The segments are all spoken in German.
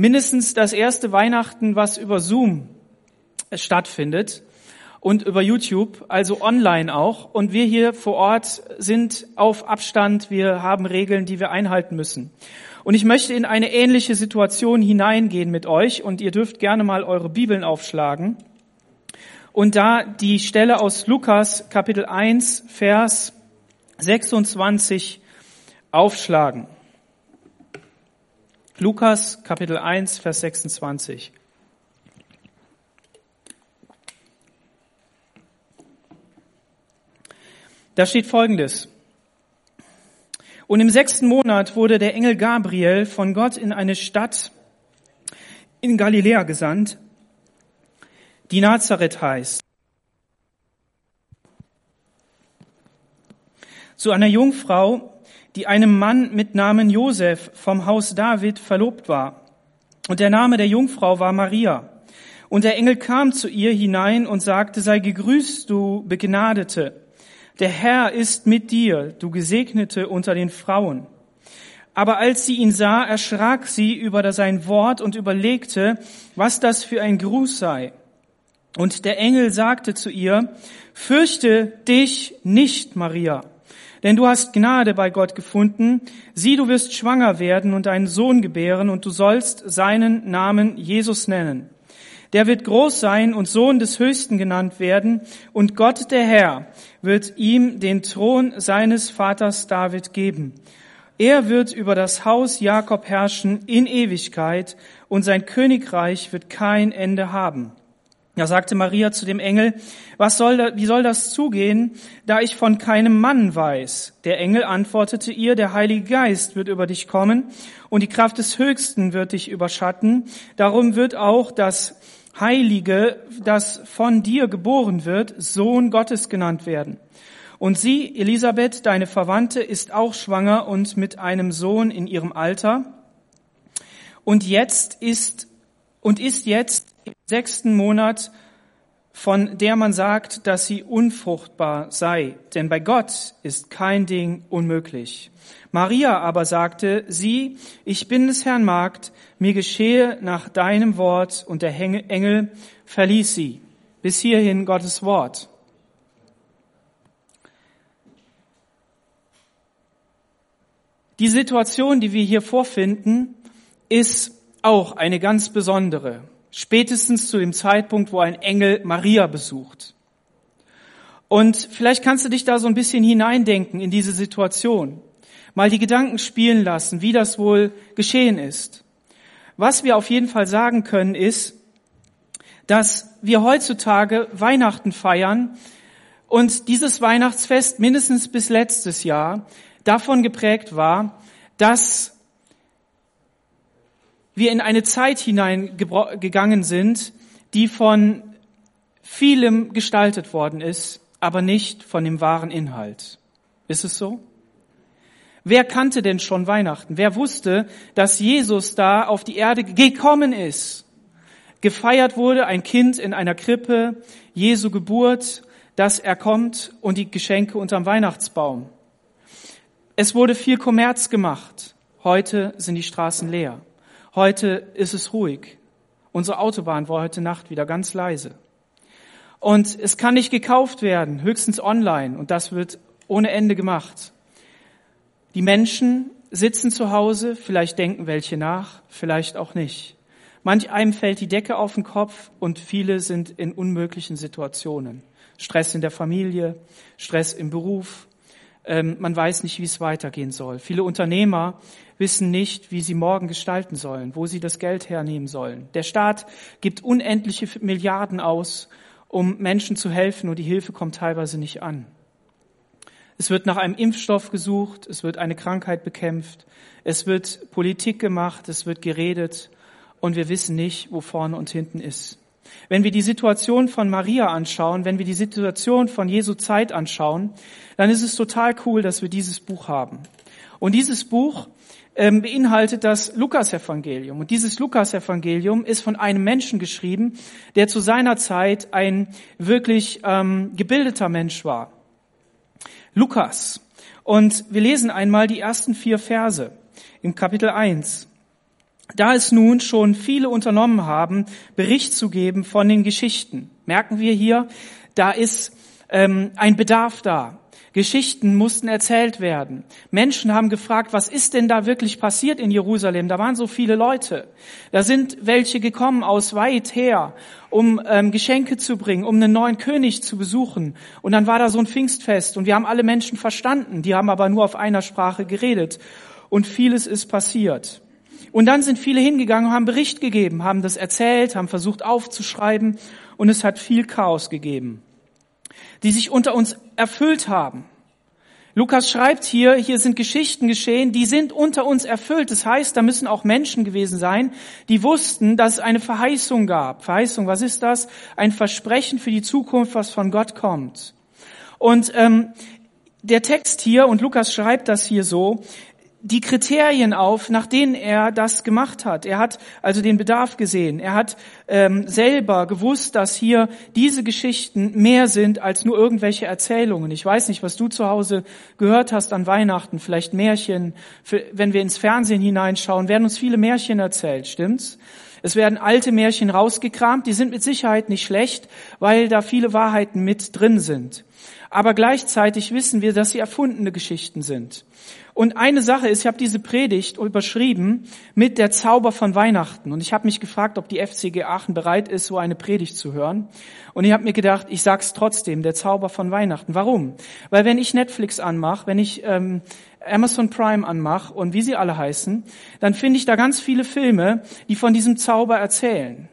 mindestens das erste Weihnachten, was über Zoom stattfindet und über YouTube, also online auch. Und wir hier vor Ort sind auf Abstand. Wir haben Regeln, die wir einhalten müssen. Und ich möchte in eine ähnliche Situation hineingehen mit euch und ihr dürft gerne mal eure Bibeln aufschlagen. Und da die Stelle aus Lukas Kapitel 1, Vers 26 aufschlagen. Lukas Kapitel 1, Vers 26. Da steht Folgendes. Und im sechsten Monat wurde der Engel Gabriel von Gott in eine Stadt in Galiläa gesandt, die Nazareth heißt. Zu einer Jungfrau, die einem Mann mit Namen Josef vom Haus David verlobt war. Und der Name der Jungfrau war Maria. Und der Engel kam zu ihr hinein und sagte, sei gegrüßt, du Begnadete. Der Herr ist mit dir, du Gesegnete unter den Frauen. Aber als sie ihn sah, erschrak sie über sein Wort und überlegte, was das für ein Gruß sei. Und der Engel sagte zu ihr, fürchte dich nicht, Maria, denn du hast Gnade bei Gott gefunden. Sieh, du wirst schwanger werden und einen Sohn gebären und du sollst seinen Namen Jesus nennen. Der wird groß sein und Sohn des Höchsten genannt werden, und Gott der Herr wird ihm den Thron seines Vaters David geben. Er wird über das Haus Jakob herrschen in Ewigkeit, und sein Königreich wird kein Ende haben. Da sagte Maria zu dem Engel, was soll wie soll das zugehen, da ich von keinem Mann weiß? Der Engel antwortete ihr, der Heilige Geist wird über dich kommen und die Kraft des Höchsten wird dich überschatten. Darum wird auch das Heilige, das von dir geboren wird, Sohn Gottes genannt werden. Und sie, Elisabeth, deine Verwandte, ist auch schwanger und mit einem Sohn in ihrem Alter. Und jetzt ist, und ist jetzt sechsten Monat, von der man sagt, dass sie unfruchtbar sei. Denn bei Gott ist kein Ding unmöglich. Maria aber sagte, sieh, ich bin des Herrn Magd, mir geschehe nach deinem Wort, und der Engel verließ sie. Bis hierhin Gottes Wort. Die Situation, die wir hier vorfinden, ist auch eine ganz besondere. Spätestens zu dem Zeitpunkt, wo ein Engel Maria besucht. Und vielleicht kannst du dich da so ein bisschen hineindenken in diese Situation mal die Gedanken spielen lassen, wie das wohl geschehen ist. Was wir auf jeden Fall sagen können, ist, dass wir heutzutage Weihnachten feiern und dieses Weihnachtsfest mindestens bis letztes Jahr davon geprägt war, dass wir in eine Zeit hineingegangen sind, die von vielem gestaltet worden ist, aber nicht von dem wahren Inhalt. Ist es so? Wer kannte denn schon Weihnachten? Wer wusste, dass Jesus da auf die Erde gekommen ist? Gefeiert wurde ein Kind in einer Krippe, Jesu Geburt, dass er kommt und die Geschenke unterm Weihnachtsbaum. Es wurde viel Kommerz gemacht. Heute sind die Straßen leer. Heute ist es ruhig. Unsere Autobahn war heute Nacht wieder ganz leise. Und es kann nicht gekauft werden, höchstens online. Und das wird ohne Ende gemacht. Die Menschen sitzen zu Hause, vielleicht denken welche nach, vielleicht auch nicht. Manch einem fällt die Decke auf den Kopf und viele sind in unmöglichen Situationen. Stress in der Familie, Stress im Beruf. Ähm, man weiß nicht, wie es weitergehen soll. Viele Unternehmer wissen nicht, wie sie morgen gestalten sollen, wo sie das Geld hernehmen sollen. Der Staat gibt unendliche Milliarden aus, um Menschen zu helfen und die Hilfe kommt teilweise nicht an. Es wird nach einem Impfstoff gesucht, es wird eine Krankheit bekämpft, es wird Politik gemacht, es wird geredet und wir wissen nicht, wo vorne und hinten ist. Wenn wir die Situation von Maria anschauen, wenn wir die Situation von Jesu Zeit anschauen, dann ist es total cool, dass wir dieses Buch haben. Und dieses Buch ähm, beinhaltet das Lukas-Evangelium. Und dieses Lukas-Evangelium ist von einem Menschen geschrieben, der zu seiner Zeit ein wirklich ähm, gebildeter Mensch war. Lukas. Und wir lesen einmal die ersten vier Verse im Kapitel 1. da es nun schon viele unternommen haben, Bericht zu geben von den Geschichten, merken wir hier, da ist ähm, ein Bedarf da. Geschichten mussten erzählt werden. Menschen haben gefragt, was ist denn da wirklich passiert in Jerusalem? Da waren so viele Leute. Da sind welche gekommen aus weit her, um ähm, Geschenke zu bringen, um einen neuen König zu besuchen. Und dann war da so ein Pfingstfest und wir haben alle Menschen verstanden. Die haben aber nur auf einer Sprache geredet. Und vieles ist passiert. Und dann sind viele hingegangen und haben Bericht gegeben, haben das erzählt, haben versucht aufzuschreiben und es hat viel Chaos gegeben, die sich unter uns erfüllt haben. Lukas schreibt hier, hier sind Geschichten geschehen, die sind unter uns erfüllt. Das heißt, da müssen auch Menschen gewesen sein, die wussten, dass es eine Verheißung gab. Verheißung, was ist das? Ein Versprechen für die Zukunft, was von Gott kommt. Und ähm, der Text hier, und Lukas schreibt das hier so, die Kriterien auf, nach denen er das gemacht hat. Er hat also den Bedarf gesehen. Er hat ähm, selber gewusst, dass hier diese Geschichten mehr sind als nur irgendwelche Erzählungen. Ich weiß nicht, was du zu Hause gehört hast an Weihnachten, vielleicht Märchen. Für, wenn wir ins Fernsehen hineinschauen, werden uns viele Märchen erzählt, stimmt's? Es werden alte Märchen rausgekramt, die sind mit Sicherheit nicht schlecht, weil da viele Wahrheiten mit drin sind. Aber gleichzeitig wissen wir, dass sie erfundene Geschichten sind. Und eine Sache ist, ich habe diese Predigt überschrieben mit der Zauber von Weihnachten. Und ich habe mich gefragt, ob die FCG Aachen bereit ist, so eine Predigt zu hören. Und ich habe mir gedacht, ich sag's trotzdem, der Zauber von Weihnachten. Warum? Weil wenn ich Netflix anmache, wenn ich ähm, Amazon Prime anmache und wie sie alle heißen, dann finde ich da ganz viele Filme, die von diesem Zauber erzählen.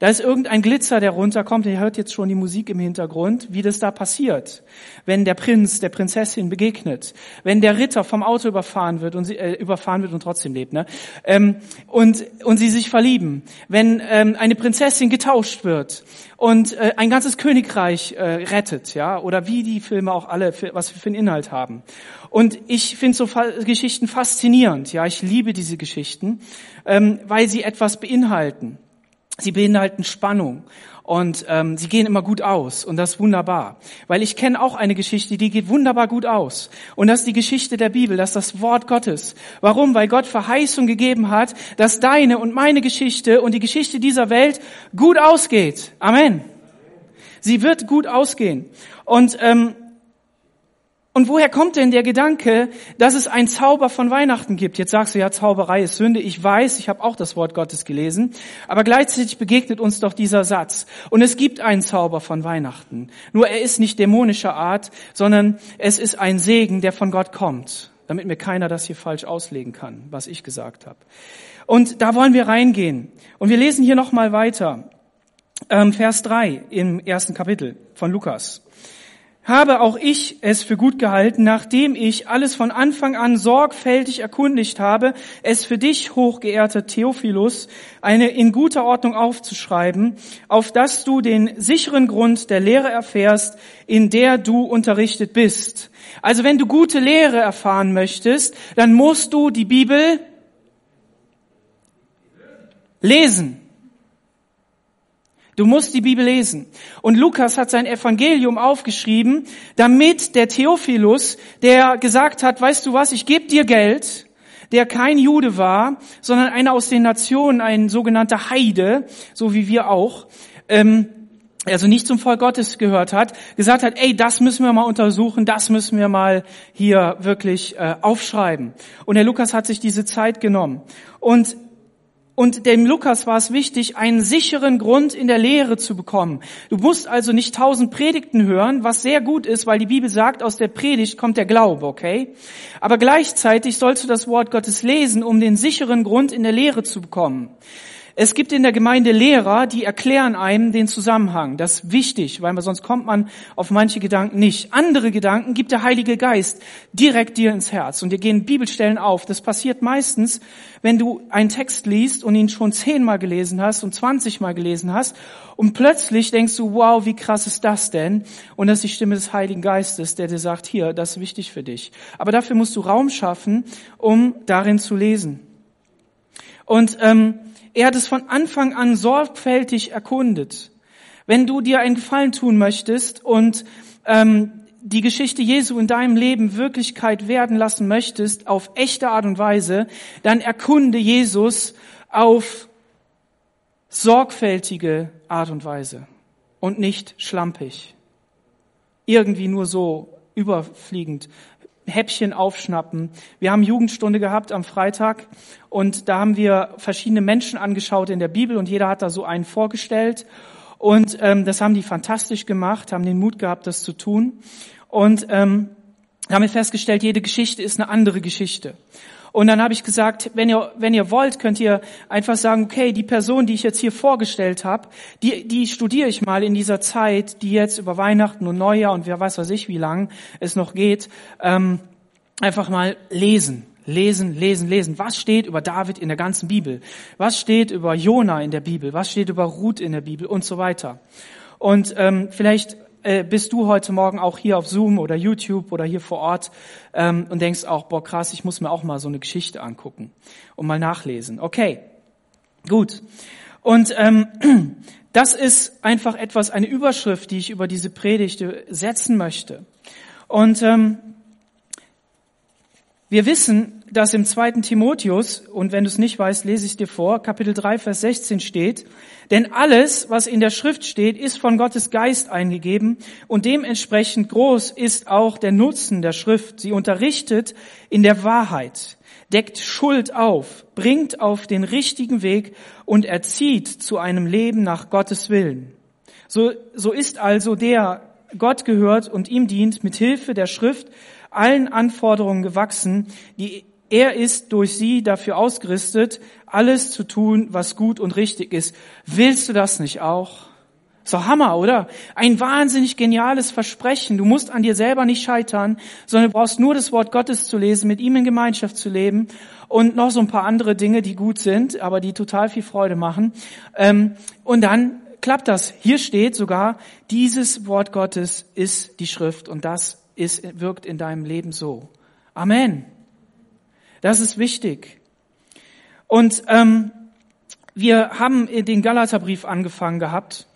Da ist irgendein Glitzer, der runterkommt. Ihr hört jetzt schon die Musik im Hintergrund, wie das da passiert. Wenn der Prinz der Prinzessin begegnet, wenn der Ritter vom Auto überfahren wird und sie, äh, überfahren wird und trotzdem lebt, ne? Ähm, und und sie sich verlieben, wenn ähm, eine Prinzessin getauscht wird und äh, ein ganzes Königreich äh, rettet, ja, oder wie die Filme auch alle, für, was für einen Inhalt haben. Und ich finde so Fa Geschichten faszinierend, ja, ich liebe diese Geschichten, ähm, weil sie etwas beinhalten. Sie beinhalten Spannung und ähm, sie gehen immer gut aus und das ist wunderbar, weil ich kenne auch eine Geschichte, die geht wunderbar gut aus und das ist die Geschichte der Bibel, das ist das Wort Gottes. Warum? Weil Gott Verheißung gegeben hat, dass deine und meine Geschichte und die Geschichte dieser Welt gut ausgeht. Amen. Sie wird gut ausgehen und ähm, und woher kommt denn der Gedanke, dass es einen Zauber von Weihnachten gibt? Jetzt sagst du ja, Zauberei ist Sünde. Ich weiß, ich habe auch das Wort Gottes gelesen. Aber gleichzeitig begegnet uns doch dieser Satz. Und es gibt einen Zauber von Weihnachten. Nur er ist nicht dämonischer Art, sondern es ist ein Segen, der von Gott kommt. Damit mir keiner das hier falsch auslegen kann, was ich gesagt habe. Und da wollen wir reingehen. Und wir lesen hier nochmal weiter. Ähm, Vers 3 im ersten Kapitel von Lukas habe auch ich es für gut gehalten, nachdem ich alles von Anfang an sorgfältig erkundigt habe, es für dich, hochgeehrter Theophilus, eine in guter Ordnung aufzuschreiben, auf dass du den sicheren Grund der Lehre erfährst, in der du unterrichtet bist. Also wenn du gute Lehre erfahren möchtest, dann musst du die Bibel lesen. Du musst die Bibel lesen. Und Lukas hat sein Evangelium aufgeschrieben, damit der Theophilus, der gesagt hat, weißt du was, ich gebe dir Geld, der kein Jude war, sondern einer aus den Nationen, ein sogenannter Heide, so wie wir auch, ähm, also nicht zum Volk Gottes gehört hat, gesagt hat, ey, das müssen wir mal untersuchen, das müssen wir mal hier wirklich äh, aufschreiben. Und der Lukas hat sich diese Zeit genommen. Und und dem Lukas war es wichtig, einen sicheren Grund in der Lehre zu bekommen. Du musst also nicht tausend Predigten hören, was sehr gut ist, weil die Bibel sagt, aus der Predigt kommt der Glaube, okay? Aber gleichzeitig sollst du das Wort Gottes lesen, um den sicheren Grund in der Lehre zu bekommen. Es gibt in der Gemeinde Lehrer, die erklären einem den Zusammenhang. Das ist wichtig, weil sonst kommt man auf manche Gedanken nicht. Andere Gedanken gibt der Heilige Geist direkt dir ins Herz und dir gehen Bibelstellen auf. Das passiert meistens, wenn du einen Text liest und ihn schon zehnmal gelesen hast und zwanzigmal gelesen hast und plötzlich denkst du, wow, wie krass ist das denn? Und das ist die Stimme des Heiligen Geistes, der dir sagt, hier, das ist wichtig für dich. Aber dafür musst du Raum schaffen, um darin zu lesen. Und ähm, er hat es von Anfang an sorgfältig erkundet. Wenn du dir einen Gefallen tun möchtest und ähm, die Geschichte Jesu in deinem Leben Wirklichkeit werden lassen möchtest, auf echte Art und Weise, dann erkunde Jesus auf sorgfältige Art und Weise und nicht schlampig. Irgendwie nur so überfliegend. Häppchen aufschnappen. Wir haben Jugendstunde gehabt am Freitag und da haben wir verschiedene Menschen angeschaut in der Bibel und jeder hat da so einen vorgestellt. Und ähm, das haben die fantastisch gemacht, haben den Mut gehabt, das zu tun. Und ähm, haben wir festgestellt, jede Geschichte ist eine andere Geschichte. Und dann habe ich gesagt, wenn ihr, wenn ihr wollt, könnt ihr einfach sagen, okay, die Person, die ich jetzt hier vorgestellt habe, die, die studiere ich mal in dieser Zeit, die jetzt über Weihnachten und Neujahr und wer weiß was ich, wie lang es noch geht, ähm, einfach mal lesen. Lesen, lesen, lesen. Was steht über David in der ganzen Bibel? Was steht über Jona in der Bibel? Was steht über Ruth in der Bibel und so weiter? Und ähm, vielleicht äh, bist du heute Morgen auch hier auf Zoom oder YouTube oder hier vor Ort ähm, und denkst auch, boah krass, ich muss mir auch mal so eine Geschichte angucken und mal nachlesen. Okay, gut. Und ähm, das ist einfach etwas, eine Überschrift, die ich über diese Predigt setzen möchte. Und ähm, wir wissen, dass im zweiten Timotheus, und wenn du es nicht weißt, lese ich dir vor, Kapitel 3, Vers 16 steht, denn alles, was in der Schrift steht, ist von Gottes Geist eingegeben und dementsprechend groß ist auch der Nutzen der Schrift. Sie unterrichtet in der Wahrheit, deckt Schuld auf, bringt auf den richtigen Weg und erzieht zu einem Leben nach Gottes Willen. So, so ist also der Gott gehört und ihm dient mit Hilfe der Schrift allen Anforderungen gewachsen, die er ist durch sie dafür ausgerüstet, alles zu tun, was gut und richtig ist. Willst du das nicht auch? So Hammer, oder? Ein wahnsinnig geniales Versprechen. Du musst an dir selber nicht scheitern, sondern du brauchst nur das Wort Gottes zu lesen, mit ihm in Gemeinschaft zu leben und noch so ein paar andere Dinge, die gut sind, aber die total viel Freude machen. Ähm, und dann klappt das. Hier steht sogar, dieses Wort Gottes ist die Schrift und das ist, wirkt in deinem Leben so. Amen. Das ist wichtig. Und ähm, wir haben den Galaterbrief angefangen gehabt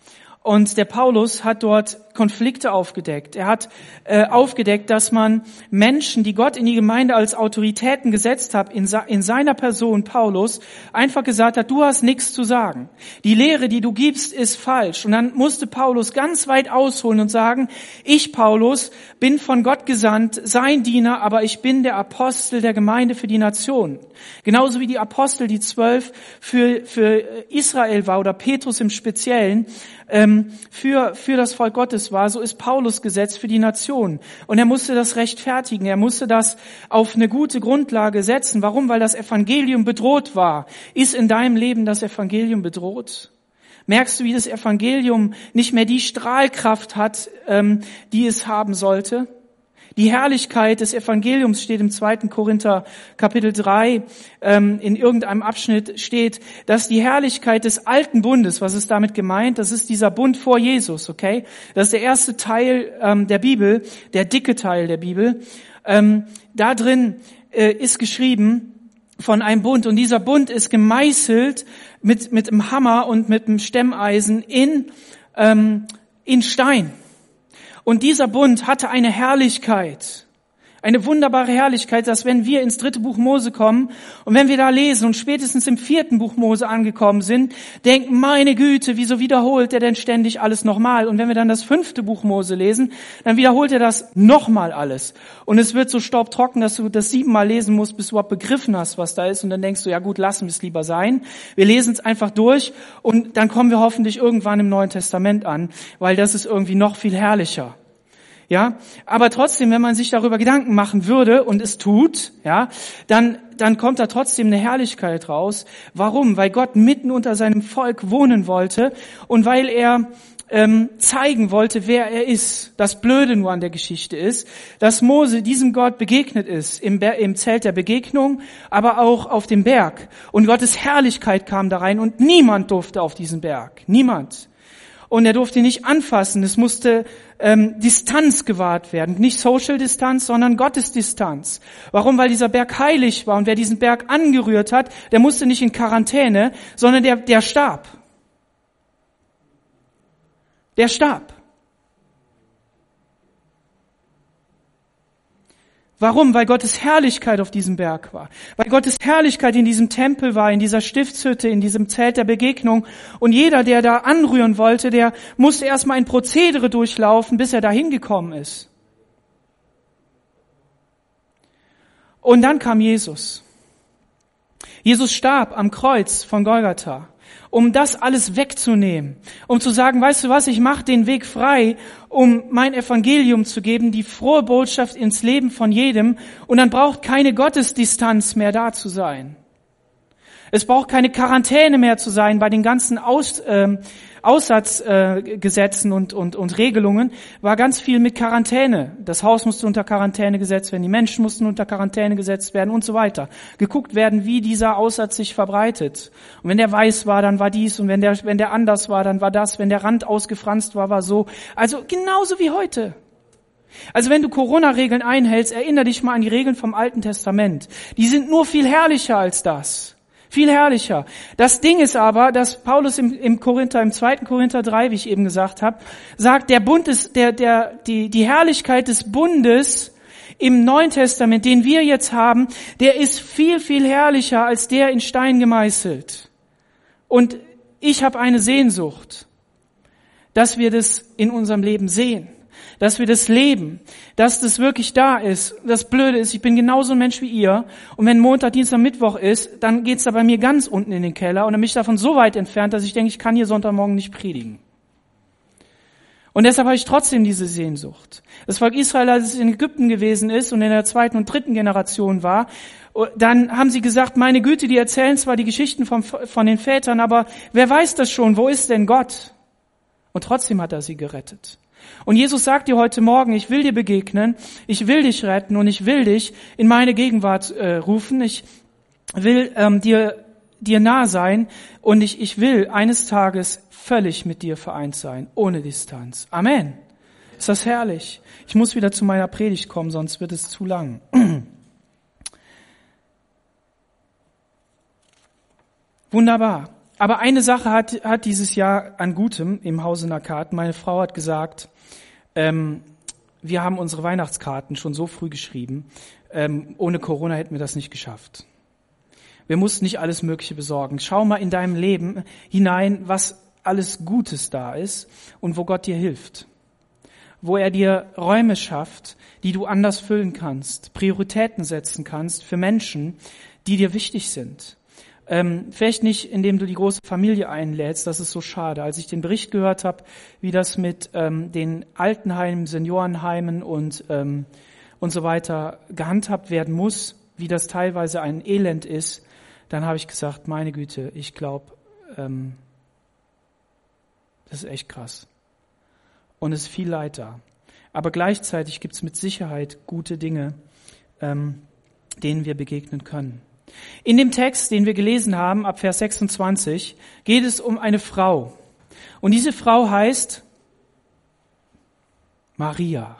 und der Paulus hat dort Konflikte aufgedeckt. Er hat äh, aufgedeckt, dass man Menschen, die Gott in die Gemeinde als Autoritäten gesetzt hat, in, in seiner Person Paulus, einfach gesagt hat, du hast nichts zu sagen. Die Lehre, die du gibst, ist falsch. Und dann musste Paulus ganz weit ausholen und sagen, ich, Paulus, bin von Gott gesandt, sein Diener, aber ich bin der Apostel der Gemeinde für die Nation. Genauso wie die Apostel, die zwölf für, für Israel war oder Petrus im Speziellen, ähm, für, für das Volk Gottes war, so ist Paulus gesetzt für die Nation. Und er musste das rechtfertigen, er musste das auf eine gute Grundlage setzen. Warum? Weil das Evangelium bedroht war. Ist in deinem Leben das Evangelium bedroht? Merkst du, wie das Evangelium nicht mehr die Strahlkraft hat, ähm, die es haben sollte? Die Herrlichkeit des Evangeliums steht im zweiten Korinther Kapitel 3, ähm, in irgendeinem Abschnitt steht, dass die Herrlichkeit des alten Bundes, was ist damit gemeint? Das ist dieser Bund vor Jesus, okay? Das ist der erste Teil ähm, der Bibel, der dicke Teil der Bibel. Ähm, da drin äh, ist geschrieben von einem Bund und dieser Bund ist gemeißelt mit, mit einem Hammer und mit einem Stemmeisen in, ähm, in Stein. Und dieser Bund hatte eine Herrlichkeit eine wunderbare Herrlichkeit, dass wenn wir ins dritte Buch Mose kommen und wenn wir da lesen und spätestens im vierten Buch Mose angekommen sind, denken, meine Güte, wieso wiederholt er denn ständig alles nochmal? Und wenn wir dann das fünfte Buch Mose lesen, dann wiederholt er das nochmal alles. Und es wird so staubtrocken, dass du das siebenmal lesen musst, bis du überhaupt begriffen hast, was da ist. Und dann denkst du, ja gut, lassen wir es lieber sein. Wir lesen es einfach durch und dann kommen wir hoffentlich irgendwann im Neuen Testament an, weil das ist irgendwie noch viel herrlicher. Ja, aber trotzdem, wenn man sich darüber Gedanken machen würde und es tut, ja, dann, dann kommt da trotzdem eine Herrlichkeit raus. Warum? Weil Gott mitten unter seinem Volk wohnen wollte und weil er ähm, zeigen wollte, wer er ist. Das Blöde nur an der Geschichte ist, dass Mose diesem Gott begegnet ist, im, im Zelt der Begegnung, aber auch auf dem Berg. Und Gottes Herrlichkeit kam da rein und niemand durfte auf diesen Berg. Niemand. Und er durfte nicht anfassen. Es musste ähm, Distanz gewahrt werden. Nicht Social Distanz, sondern Gottesdistanz. Warum? Weil dieser Berg heilig war und wer diesen Berg angerührt hat, der musste nicht in Quarantäne, sondern der, der starb. Der starb. Warum? Weil Gottes Herrlichkeit auf diesem Berg war. Weil Gottes Herrlichkeit in diesem Tempel war, in dieser Stiftshütte, in diesem Zelt der Begegnung. Und jeder, der da anrühren wollte, der musste erstmal ein Prozedere durchlaufen, bis er dahin gekommen ist. Und dann kam Jesus. Jesus starb am Kreuz von Golgatha, um das alles wegzunehmen, um zu sagen, weißt du was, ich mache den Weg frei, um mein Evangelium zu geben, die frohe Botschaft ins Leben von jedem, und dann braucht keine Gottesdistanz mehr da zu sein. Es braucht keine Quarantäne mehr zu sein bei den ganzen Aus, ähm, Aussatzgesetzen äh, und, und, und Regelungen war ganz viel mit Quarantäne. Das Haus musste unter Quarantäne gesetzt werden, die Menschen mussten unter Quarantäne gesetzt werden und so weiter. Geguckt werden, wie dieser Aussatz sich verbreitet. Und wenn der weiß war, dann war dies und wenn der, wenn der anders war, dann war das. Wenn der Rand ausgefranst war, war so. Also genauso wie heute. Also wenn du Corona-Regeln einhältst, erinnere dich mal an die Regeln vom Alten Testament. Die sind nur viel herrlicher als das. Viel herrlicher. Das Ding ist aber, dass Paulus im, im Korinther, im zweiten Korinther 3, wie ich eben gesagt habe, sagt, der Bund ist, der, der, die, die Herrlichkeit des Bundes im Neuen Testament, den wir jetzt haben, der ist viel, viel herrlicher als der in Stein gemeißelt. Und ich habe eine Sehnsucht, dass wir das in unserem Leben sehen dass wir das leben, dass das wirklich da ist. Das Blöde ist, ich bin genauso ein Mensch wie ihr. Und wenn Montag, Dienstag, Mittwoch ist, dann geht's da bei mir ganz unten in den Keller und dann bin ich davon so weit entfernt, dass ich denke, ich kann hier Sonntagmorgen nicht predigen. Und deshalb habe ich trotzdem diese Sehnsucht. Das Volk Israel, als es in Ägypten gewesen ist und in der zweiten und dritten Generation war, dann haben sie gesagt, meine Güte, die erzählen zwar die Geschichten von, von den Vätern, aber wer weiß das schon? Wo ist denn Gott? Und trotzdem hat er sie gerettet. Und Jesus sagt dir heute Morgen, ich will dir begegnen, ich will dich retten und ich will dich in meine Gegenwart äh, rufen. Ich will ähm, dir, dir nah sein und ich, ich will eines Tages völlig mit dir vereint sein, ohne Distanz. Amen. Ist das herrlich? Ich muss wieder zu meiner Predigt kommen, sonst wird es zu lang. Wunderbar. Aber eine Sache hat, hat dieses Jahr an Gutem im Hause Nakat. Meine Frau hat gesagt, ähm, wir haben unsere Weihnachtskarten schon so früh geschrieben. Ähm, ohne Corona hätten wir das nicht geschafft. Wir mussten nicht alles Mögliche besorgen. Schau mal in deinem Leben hinein, was alles Gutes da ist und wo Gott dir hilft. Wo er dir Räume schafft, die du anders füllen kannst, Prioritäten setzen kannst für Menschen, die dir wichtig sind. Ähm, vielleicht nicht, indem du die große Familie einlädst, das ist so schade. Als ich den Bericht gehört habe, wie das mit ähm, den Altenheimen, Seniorenheimen und, ähm, und so weiter gehandhabt werden muss, wie das teilweise ein Elend ist, dann habe ich gesagt, meine Güte, ich glaube, ähm, das ist echt krass. Und es ist viel Leid da. Aber gleichzeitig gibt es mit Sicherheit gute Dinge, ähm, denen wir begegnen können. In dem Text, den wir gelesen haben, ab Vers 26, geht es um eine Frau. Und diese Frau heißt Maria.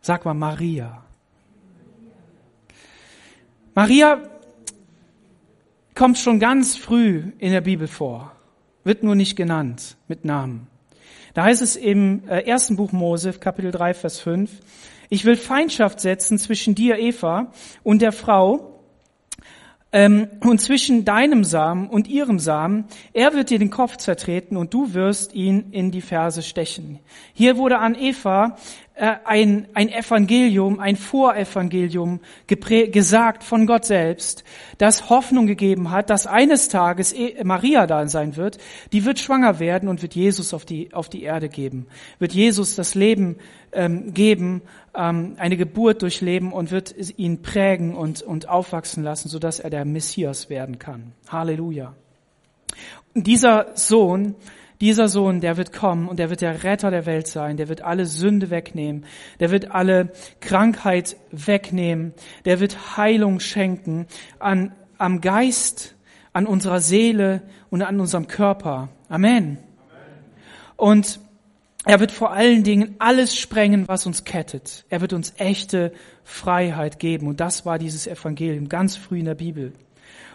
Sag mal Maria. Maria kommt schon ganz früh in der Bibel vor, wird nur nicht genannt mit Namen. Da heißt es im äh, ersten Buch Mose, Kapitel 3, Vers 5, ich will Feindschaft setzen zwischen dir, Eva, und der Frau, ähm, und zwischen deinem Samen und ihrem Samen, er wird dir den Kopf zertreten und du wirst ihn in die Ferse stechen. Hier wurde an Eva ein, ein Evangelium, ein Vorevangelium gesagt von Gott selbst, das Hoffnung gegeben hat, dass eines Tages e, Maria da sein wird, die wird schwanger werden und wird Jesus auf die, auf die Erde geben, wird Jesus das Leben ähm, geben, ähm, eine Geburt durchleben und wird ihn prägen und, und aufwachsen lassen, sodass er der Messias werden kann. Halleluja. Dieser Sohn, dieser Sohn, der wird kommen und der wird der Retter der Welt sein, der wird alle Sünde wegnehmen, der wird alle Krankheit wegnehmen, der wird Heilung schenken an, am Geist, an unserer Seele und an unserem Körper. Amen. Amen. Und er wird vor allen Dingen alles sprengen, was uns kettet. Er wird uns echte Freiheit geben. Und das war dieses Evangelium ganz früh in der Bibel.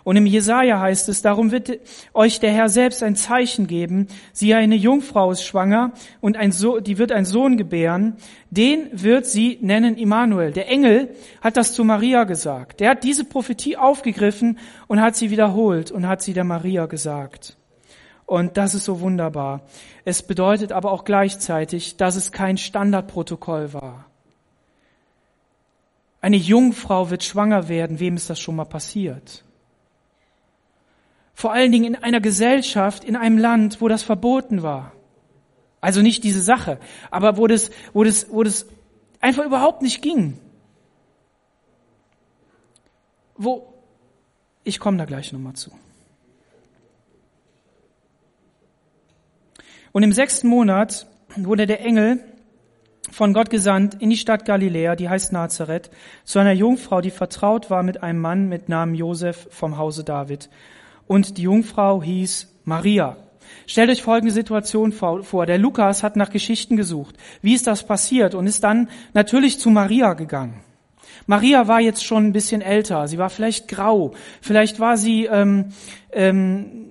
Und im Jesaja heißt es, darum wird euch der Herr selbst ein Zeichen geben. Sie eine Jungfrau ist schwanger und ein so die wird einen Sohn gebären. Den wird sie nennen Immanuel. Der Engel hat das zu Maria gesagt. Der hat diese Prophetie aufgegriffen und hat sie wiederholt und hat sie der Maria gesagt. Und das ist so wunderbar. Es bedeutet aber auch gleichzeitig, dass es kein Standardprotokoll war. Eine Jungfrau wird schwanger werden. Wem ist das schon mal passiert? Vor allen Dingen in einer Gesellschaft, in einem Land, wo das verboten war. Also nicht diese Sache, aber wo das, wo das, wo das einfach überhaupt nicht ging. Wo, ich komme da gleich nochmal zu. Und im sechsten Monat wurde der Engel von Gott gesandt in die Stadt Galiläa, die heißt Nazareth, zu einer Jungfrau, die vertraut war mit einem Mann mit Namen Josef vom Hause David. Und die Jungfrau hieß Maria. Stellt euch folgende Situation vor. Der Lukas hat nach Geschichten gesucht. Wie ist das passiert? Und ist dann natürlich zu Maria gegangen. Maria war jetzt schon ein bisschen älter. Sie war vielleicht grau. Vielleicht war sie ähm, ähm,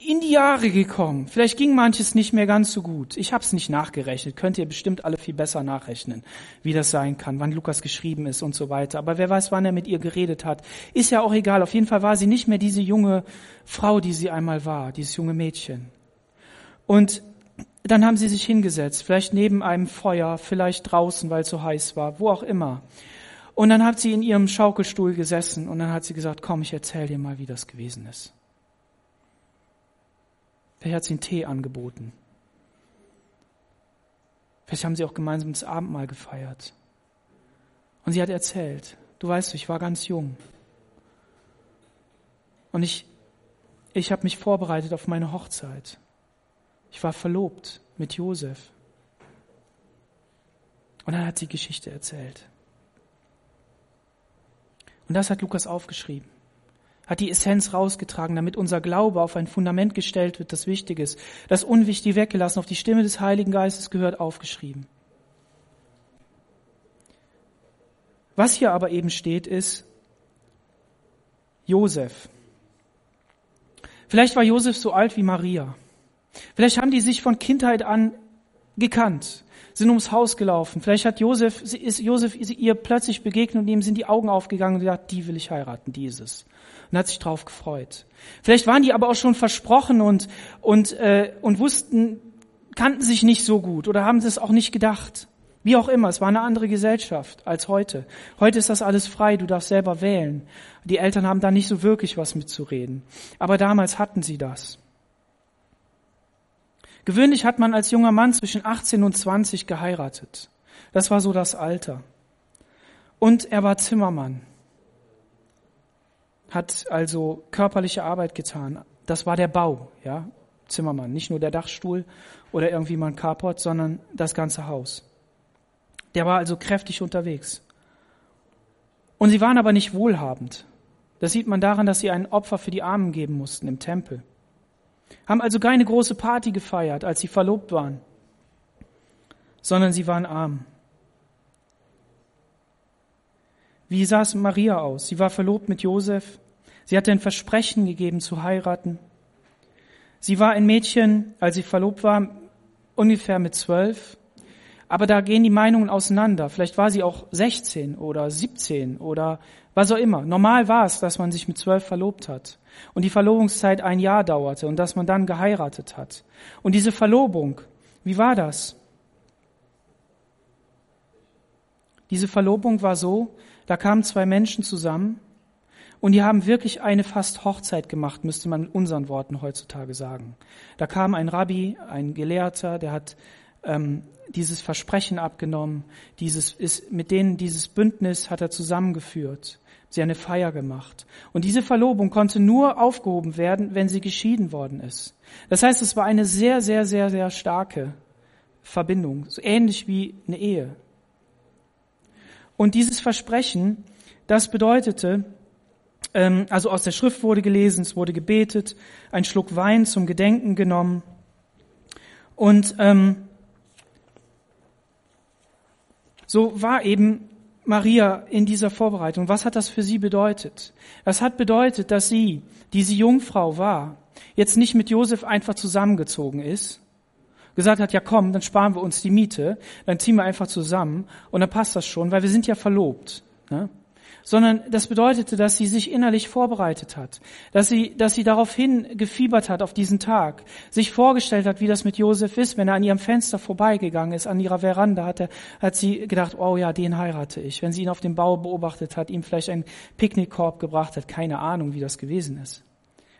in die Jahre gekommen. Vielleicht ging manches nicht mehr ganz so gut. Ich habe es nicht nachgerechnet. Könnt ihr bestimmt alle viel besser nachrechnen, wie das sein kann, wann Lukas geschrieben ist und so weiter. Aber wer weiß, wann er mit ihr geredet hat. Ist ja auch egal. Auf jeden Fall war sie nicht mehr diese junge Frau, die sie einmal war, dieses junge Mädchen. Und dann haben sie sich hingesetzt, vielleicht neben einem Feuer, vielleicht draußen, weil es so heiß war, wo auch immer. Und dann hat sie in ihrem Schaukelstuhl gesessen und dann hat sie gesagt, komm, ich erzähl dir mal, wie das gewesen ist. Vielleicht hat sie einen Tee angeboten. Vielleicht haben sie auch gemeinsam das Abendmahl gefeiert. Und sie hat erzählt, du weißt, ich war ganz jung. Und ich, ich habe mich vorbereitet auf meine Hochzeit. Ich war verlobt mit Josef. Und dann hat sie Geschichte erzählt. Und das hat Lukas aufgeschrieben hat die Essenz rausgetragen, damit unser Glaube auf ein Fundament gestellt wird, das wichtig ist. Das Unwichtige weggelassen, auf die Stimme des Heiligen Geistes gehört, aufgeschrieben. Was hier aber eben steht, ist Josef. Vielleicht war Josef so alt wie Maria. Vielleicht haben die sich von Kindheit an gekannt, sind ums Haus gelaufen. Vielleicht hat Josef, ist Josef ihr plötzlich begegnet und ihm sind die Augen aufgegangen und gesagt, die will ich heiraten, dieses und hat sich drauf gefreut. Vielleicht waren die aber auch schon versprochen und, und, äh, und wussten, kannten sich nicht so gut oder haben es auch nicht gedacht. Wie auch immer, es war eine andere Gesellschaft als heute. Heute ist das alles frei, du darfst selber wählen. Die Eltern haben da nicht so wirklich was mitzureden. Aber damals hatten sie das. Gewöhnlich hat man als junger Mann zwischen 18 und 20 geheiratet. Das war so das Alter. Und er war Zimmermann hat also körperliche Arbeit getan. Das war der Bau, ja, Zimmermann, nicht nur der Dachstuhl oder irgendwie mal ein Carport, sondern das ganze Haus. Der war also kräftig unterwegs. Und sie waren aber nicht wohlhabend. Das sieht man daran, dass sie ein Opfer für die Armen geben mussten im Tempel. Haben also keine große Party gefeiert, als sie verlobt waren, sondern sie waren arm. Wie sah es Maria aus? Sie war verlobt mit Josef. Sie hatte ein Versprechen gegeben zu heiraten. Sie war ein Mädchen, als sie verlobt war, ungefähr mit zwölf. Aber da gehen die Meinungen auseinander. Vielleicht war sie auch 16 oder 17 oder was auch immer. Normal war es, dass man sich mit zwölf verlobt hat und die Verlobungszeit ein Jahr dauerte und dass man dann geheiratet hat. Und diese Verlobung, wie war das? Diese Verlobung war so, da kamen zwei Menschen zusammen und die haben wirklich eine fast Hochzeit gemacht, müsste man mit unseren Worten heutzutage sagen. Da kam ein Rabbi, ein Gelehrter, der hat ähm, dieses Versprechen abgenommen, dieses ist, mit denen dieses Bündnis hat er zusammengeführt. Sie eine Feier gemacht. Und diese Verlobung konnte nur aufgehoben werden, wenn sie geschieden worden ist. Das heißt, es war eine sehr, sehr, sehr, sehr starke Verbindung, so ähnlich wie eine Ehe. Und dieses Versprechen, das bedeutete, ähm, also aus der Schrift wurde gelesen, es wurde gebetet, ein Schluck Wein zum Gedenken genommen. Und ähm, so war eben Maria in dieser Vorbereitung? Was hat das für sie bedeutet? Das hat bedeutet, dass sie, die sie Jungfrau war, jetzt nicht mit Josef einfach zusammengezogen ist, gesagt hat, ja komm, dann sparen wir uns die Miete, dann ziehen wir einfach zusammen und dann passt das schon, weil wir sind ja verlobt. Ne? sondern das bedeutete, dass sie sich innerlich vorbereitet hat, dass sie, dass sie daraufhin gefiebert hat auf diesen Tag, sich vorgestellt hat, wie das mit Josef ist, wenn er an ihrem Fenster vorbeigegangen ist, an ihrer Veranda, hat, er, hat sie gedacht, oh ja, den heirate ich. Wenn sie ihn auf dem Bau beobachtet hat, ihm vielleicht einen Picknickkorb gebracht hat, keine Ahnung, wie das gewesen ist.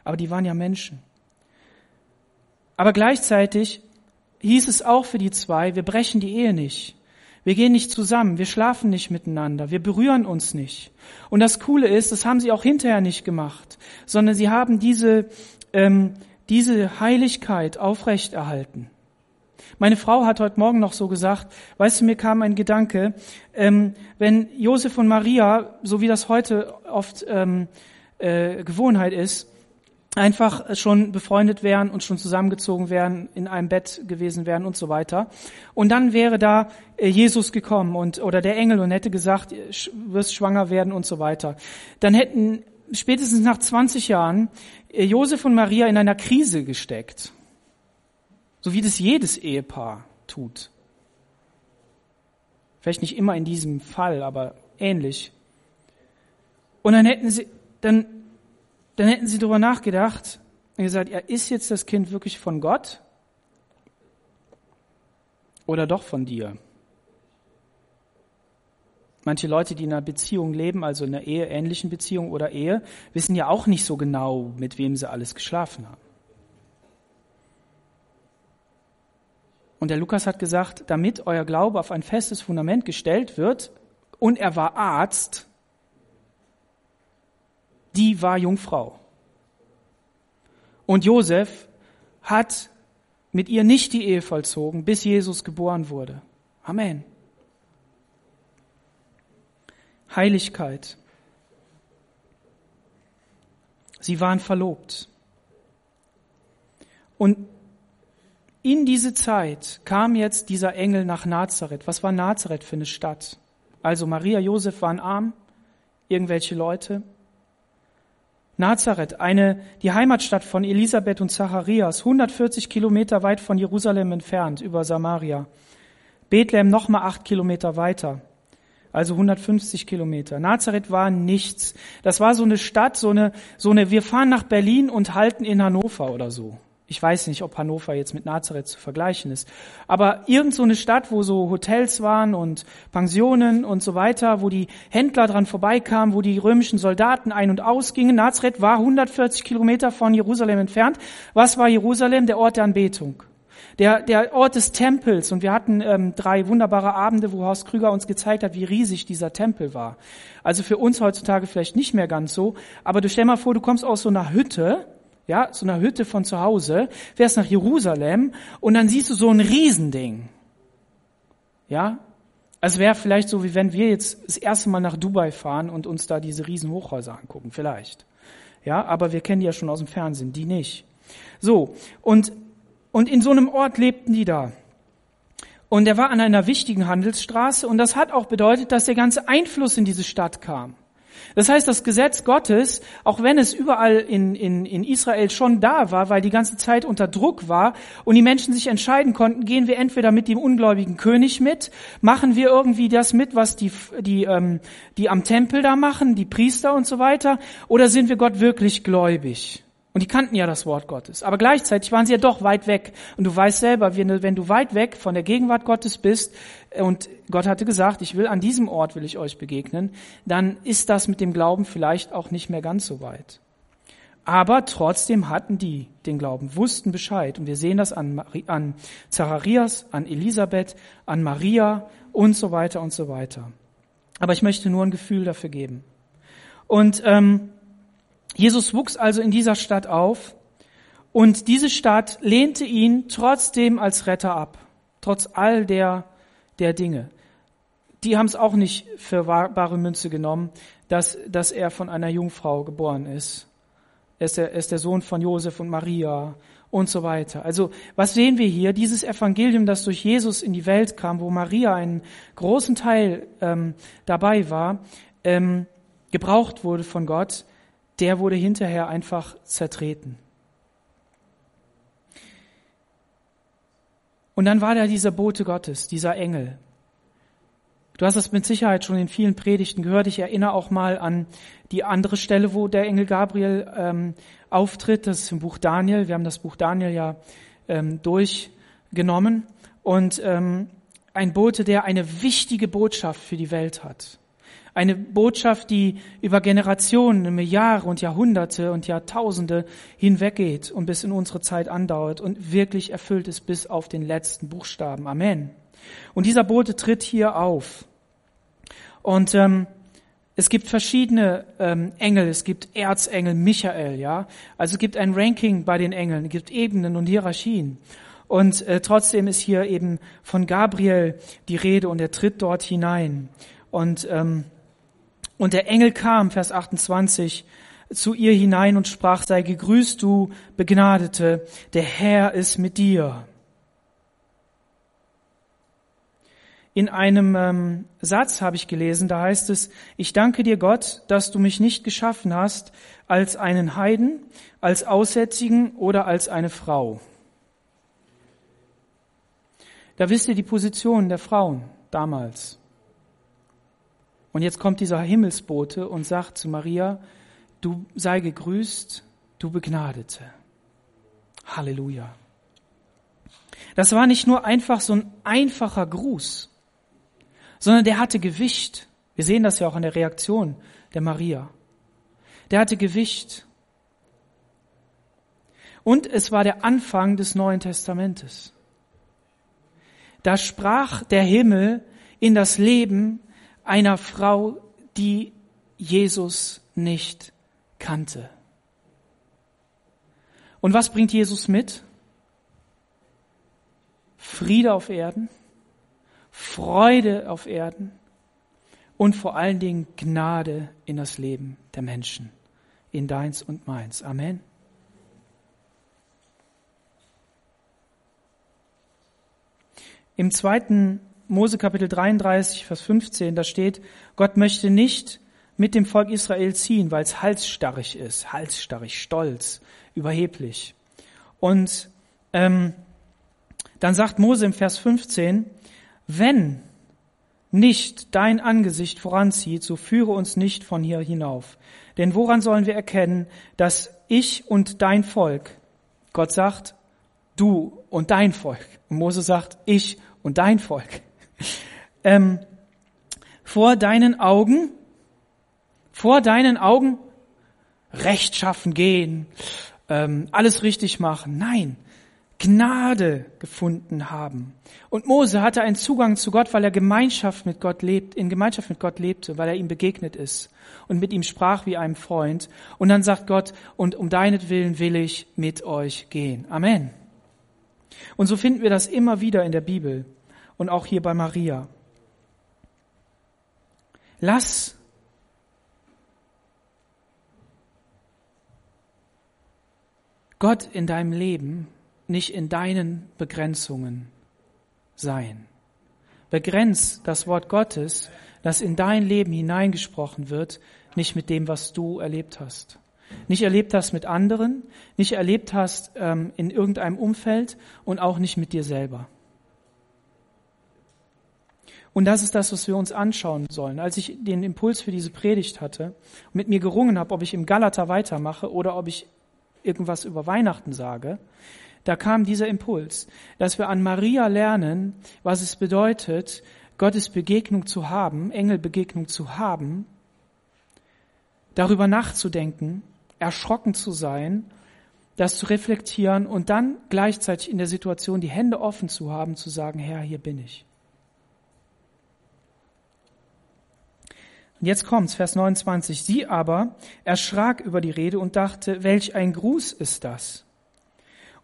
Aber die waren ja Menschen. Aber gleichzeitig hieß es auch für die zwei, wir brechen die Ehe nicht. Wir gehen nicht zusammen, wir schlafen nicht miteinander, wir berühren uns nicht. Und das Coole ist, das haben sie auch hinterher nicht gemacht, sondern sie haben diese, ähm, diese Heiligkeit aufrechterhalten. Meine Frau hat heute Morgen noch so gesagt, weißt du, mir kam ein Gedanke, ähm, wenn Josef und Maria, so wie das heute oft ähm, äh, Gewohnheit ist, einfach schon befreundet wären und schon zusammengezogen wären, in einem Bett gewesen wären und so weiter. Und dann wäre da äh, Jesus gekommen und oder der Engel und hätte gesagt, wirst schwanger werden und so weiter. Dann hätten spätestens nach 20 Jahren äh, Josef und Maria in einer Krise gesteckt. So wie das jedes Ehepaar tut. Vielleicht nicht immer in diesem Fall, aber ähnlich. Und dann hätten sie, dann dann hätten sie darüber nachgedacht und gesagt, ja, ist jetzt das Kind wirklich von Gott oder doch von dir? Manche Leute, die in einer Beziehung leben, also in einer Ehe, ähnlichen Beziehung oder Ehe, wissen ja auch nicht so genau, mit wem sie alles geschlafen haben. Und der Lukas hat gesagt, damit euer Glaube auf ein festes Fundament gestellt wird, und er war Arzt, die war Jungfrau. Und Josef hat mit ihr nicht die Ehe vollzogen, bis Jesus geboren wurde. Amen. Heiligkeit. Sie waren verlobt. Und in diese Zeit kam jetzt dieser Engel nach Nazareth. Was war Nazareth für eine Stadt? Also Maria, Josef waren arm, irgendwelche Leute. Nazareth, eine, die Heimatstadt von Elisabeth und Zacharias, 140 Kilometer weit von Jerusalem entfernt, über Samaria. Bethlehem nochmal acht Kilometer weiter, also 150 Kilometer. Nazareth war nichts. Das war so eine Stadt, so eine, so eine, wir fahren nach Berlin und halten in Hannover oder so. Ich weiß nicht, ob Hannover jetzt mit Nazareth zu vergleichen ist. Aber irgend so eine Stadt, wo so Hotels waren und Pensionen und so weiter, wo die Händler dran vorbeikamen, wo die römischen Soldaten ein- und ausgingen. Nazareth war 140 Kilometer von Jerusalem entfernt. Was war Jerusalem? Der Ort der Anbetung. Der, der Ort des Tempels. Und wir hatten ähm, drei wunderbare Abende, wo Horst Krüger uns gezeigt hat, wie riesig dieser Tempel war. Also für uns heutzutage vielleicht nicht mehr ganz so. Aber du stell mal vor, du kommst aus so einer Hütte, ja, so einer Hütte von zu Hause, fährst nach Jerusalem und dann siehst du so ein Riesending. Ja, es wäre vielleicht so, wie wenn wir jetzt das erste Mal nach Dubai fahren und uns da diese riesen Hochhäuser angucken, vielleicht. Ja, aber wir kennen die ja schon aus dem Fernsehen, die nicht. So, und, und in so einem Ort lebten die da. Und er war an einer wichtigen Handelsstraße und das hat auch bedeutet, dass der ganze Einfluss in diese Stadt kam. Das heißt, das Gesetz Gottes, auch wenn es überall in, in, in Israel schon da war, weil die ganze Zeit unter Druck war und die Menschen sich entscheiden konnten, gehen wir entweder mit dem ungläubigen König mit, machen wir irgendwie das mit, was die, die, ähm, die am Tempel da machen, die Priester und so weiter, oder sind wir Gott wirklich gläubig? Und die kannten ja das Wort Gottes. Aber gleichzeitig waren sie ja doch weit weg. Und du weißt selber, wenn du weit weg von der Gegenwart Gottes bist, äh, und Gott hatte gesagt, ich will an diesem Ort will ich euch begegnen, dann ist das mit dem Glauben vielleicht auch nicht mehr ganz so weit. Aber trotzdem hatten die den Glauben, wussten Bescheid. Und wir sehen das an, an Zacharias, an Elisabeth, an Maria und so weiter und so weiter. Aber ich möchte nur ein Gefühl dafür geben. Und ähm, Jesus wuchs also in dieser Stadt auf und diese Stadt lehnte ihn trotzdem als Retter ab, trotz all der, der Dinge. Die haben es auch nicht für wahre Münze genommen, dass, dass er von einer Jungfrau geboren ist. Er ist, der, er ist der Sohn von Josef und Maria und so weiter. Also was sehen wir hier? Dieses Evangelium, das durch Jesus in die Welt kam, wo Maria einen großen Teil ähm, dabei war, ähm, gebraucht wurde von Gott, der wurde hinterher einfach zertreten. Und dann war da dieser Bote Gottes, dieser Engel. Du hast das mit Sicherheit schon in vielen Predigten gehört. Ich erinnere auch mal an die andere Stelle, wo der Engel Gabriel ähm, auftritt. Das ist im Buch Daniel. Wir haben das Buch Daniel ja ähm, durchgenommen. Und ähm, ein Bote, der eine wichtige Botschaft für die Welt hat. Eine Botschaft, die über Generationen, Jahre und Jahrhunderte und Jahrtausende hinweggeht und bis in unsere Zeit andauert und wirklich erfüllt ist bis auf den letzten Buchstaben. Amen. Und dieser Bote tritt hier auf. Und ähm, es gibt verschiedene ähm, Engel, es gibt Erzengel Michael, ja. Also es gibt ein Ranking bei den Engeln, es gibt Ebenen und Hierarchien. Und äh, trotzdem ist hier eben von Gabriel die Rede und er tritt dort hinein. Und ähm, und der Engel kam, Vers 28, zu ihr hinein und sprach, sei gegrüßt, du Begnadete, der Herr ist mit dir. In einem ähm, Satz habe ich gelesen, da heißt es, ich danke dir Gott, dass du mich nicht geschaffen hast als einen Heiden, als Aussätzigen oder als eine Frau. Da wisst ihr die Position der Frauen damals. Und jetzt kommt dieser Himmelsbote und sagt zu Maria, du sei gegrüßt, du Begnadete. Halleluja. Das war nicht nur einfach so ein einfacher Gruß, sondern der hatte Gewicht. Wir sehen das ja auch an der Reaktion der Maria. Der hatte Gewicht. Und es war der Anfang des Neuen Testamentes. Da sprach der Himmel in das Leben einer Frau, die Jesus nicht kannte. Und was bringt Jesus mit? Friede auf Erden, Freude auf Erden und vor allen Dingen Gnade in das Leben der Menschen, in deins und meins. Amen. Im zweiten Mose Kapitel 33, Vers 15, da steht, Gott möchte nicht mit dem Volk Israel ziehen, weil es halsstarrig ist, halsstarrig, stolz, überheblich. Und ähm, dann sagt Mose im Vers 15, wenn nicht dein Angesicht voranzieht, so führe uns nicht von hier hinauf. Denn woran sollen wir erkennen, dass ich und dein Volk, Gott sagt, du und dein Volk, und Mose sagt, ich und dein Volk, ähm, vor deinen Augen, vor deinen Augen rechtschaffen gehen, ähm, alles richtig machen. Nein, Gnade gefunden haben. Und Mose hatte einen Zugang zu Gott, weil er Gemeinschaft mit Gott lebt, in Gemeinschaft mit Gott lebte, weil er ihm begegnet ist und mit ihm sprach wie einem Freund. Und dann sagt Gott, und um deinetwillen will ich mit euch gehen. Amen. Und so finden wir das immer wieder in der Bibel und auch hier bei Maria. Lass Gott in deinem Leben nicht in deinen Begrenzungen sein. Begrenz das Wort Gottes, das in dein Leben hineingesprochen wird, nicht mit dem, was du erlebt hast. Nicht erlebt hast mit anderen, nicht erlebt hast ähm, in irgendeinem Umfeld und auch nicht mit dir selber. Und das ist das, was wir uns anschauen sollen. Als ich den Impuls für diese Predigt hatte und mit mir gerungen habe, ob ich im Galater weitermache oder ob ich irgendwas über Weihnachten sage, da kam dieser Impuls, dass wir an Maria lernen, was es bedeutet, Gottes Begegnung zu haben, Engelbegegnung zu haben, darüber nachzudenken, erschrocken zu sein, das zu reflektieren und dann gleichzeitig in der Situation die Hände offen zu haben, zu sagen, Herr, hier bin ich. Und jetzt kommt's, Vers 29. Sie aber erschrak über die Rede und dachte, welch ein Gruß ist das?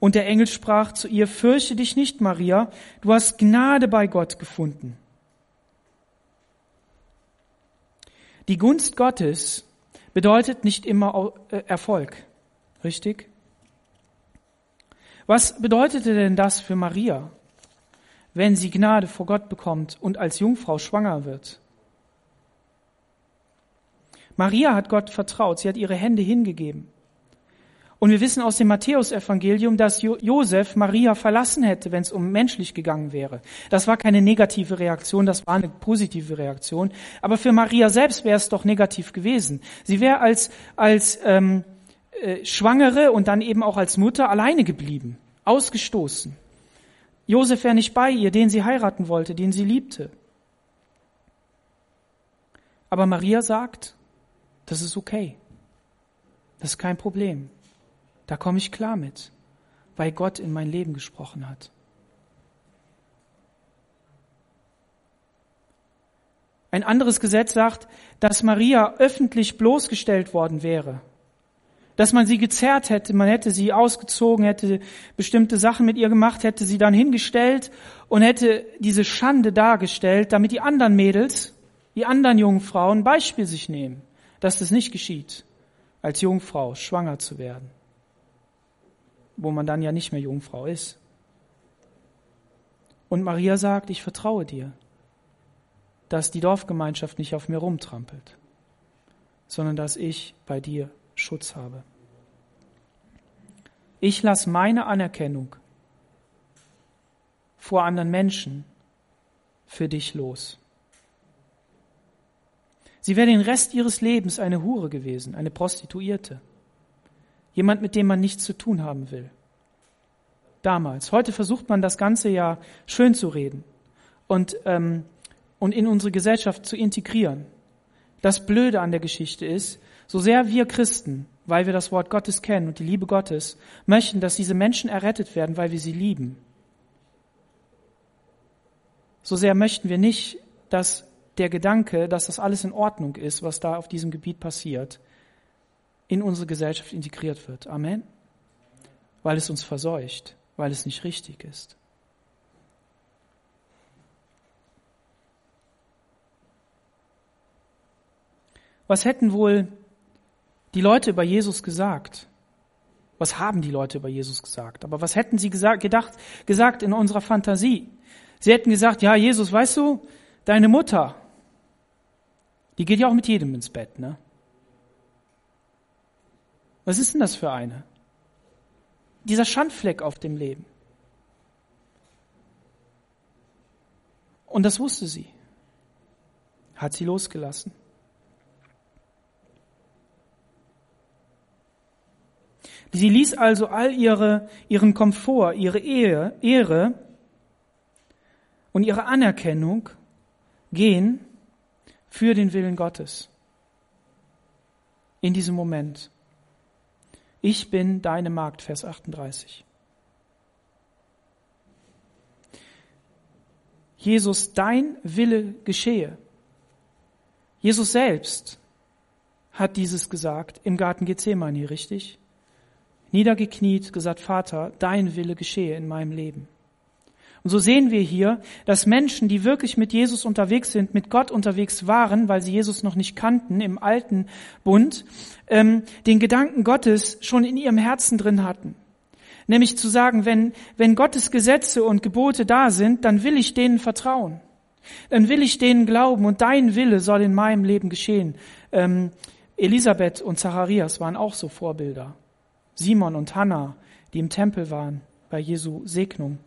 Und der Engel sprach zu ihr, fürchte dich nicht, Maria, du hast Gnade bei Gott gefunden. Die Gunst Gottes bedeutet nicht immer äh, Erfolg, richtig? Was bedeutete denn das für Maria, wenn sie Gnade vor Gott bekommt und als Jungfrau schwanger wird? Maria hat Gott vertraut, sie hat ihre Hände hingegeben. Und wir wissen aus dem Matthäusevangelium, dass Josef Maria verlassen hätte, wenn es um menschlich gegangen wäre. Das war keine negative Reaktion, das war eine positive Reaktion. Aber für Maria selbst wäre es doch negativ gewesen. Sie wäre als, als ähm, äh, Schwangere und dann eben auch als Mutter alleine geblieben, ausgestoßen. Josef wäre nicht bei ihr, den sie heiraten wollte, den sie liebte. Aber Maria sagt, das ist okay. Das ist kein Problem. Da komme ich klar mit, weil Gott in mein Leben gesprochen hat. Ein anderes Gesetz sagt, dass Maria öffentlich bloßgestellt worden wäre. Dass man sie gezerrt hätte, man hätte sie ausgezogen, hätte bestimmte Sachen mit ihr gemacht, hätte sie dann hingestellt und hätte diese Schande dargestellt, damit die anderen Mädels, die anderen jungen Frauen Beispiel sich nehmen, dass das nicht geschieht, als Jungfrau schwanger zu werden wo man dann ja nicht mehr Jungfrau ist. Und Maria sagt, ich vertraue dir, dass die Dorfgemeinschaft nicht auf mir rumtrampelt, sondern dass ich bei dir Schutz habe. Ich lasse meine Anerkennung vor anderen Menschen für dich los. Sie wäre den Rest ihres Lebens eine Hure gewesen, eine Prostituierte. Jemand, mit dem man nichts zu tun haben will. Damals. Heute versucht man das Ganze ja schön zu reden und, ähm, und in unsere Gesellschaft zu integrieren. Das Blöde an der Geschichte ist, so sehr wir Christen, weil wir das Wort Gottes kennen und die Liebe Gottes, möchten, dass diese Menschen errettet werden, weil wir sie lieben. So sehr möchten wir nicht, dass der Gedanke, dass das alles in Ordnung ist, was da auf diesem Gebiet passiert, in unsere Gesellschaft integriert wird. Amen. Weil es uns verseucht, weil es nicht richtig ist. Was hätten wohl die Leute über Jesus gesagt? Was haben die Leute über Jesus gesagt? Aber was hätten sie gesagt, gedacht, gesagt in unserer Fantasie? Sie hätten gesagt, ja, Jesus, weißt du, deine Mutter, die geht ja auch mit jedem ins Bett, ne? Was ist denn das für eine? Dieser Schandfleck auf dem Leben. Und das wusste sie. Hat sie losgelassen. Sie ließ also all ihre, ihren Komfort, ihre Ehe, Ehre und ihre Anerkennung gehen für den Willen Gottes. In diesem Moment. Ich bin deine Magd, Vers 38. Jesus, dein Wille geschehe. Jesus selbst hat dieses gesagt im Garten Gethsemane, richtig? Niedergekniet, gesagt, Vater, dein Wille geschehe in meinem Leben. Und so sehen wir hier, dass Menschen, die wirklich mit Jesus unterwegs sind, mit Gott unterwegs waren, weil sie Jesus noch nicht kannten im alten Bund, ähm, den Gedanken Gottes schon in ihrem Herzen drin hatten. Nämlich zu sagen, wenn, wenn Gottes Gesetze und Gebote da sind, dann will ich denen vertrauen. Dann will ich denen glauben und dein Wille soll in meinem Leben geschehen. Ähm, Elisabeth und Zacharias waren auch so Vorbilder. Simon und Hannah, die im Tempel waren bei Jesu Segnung.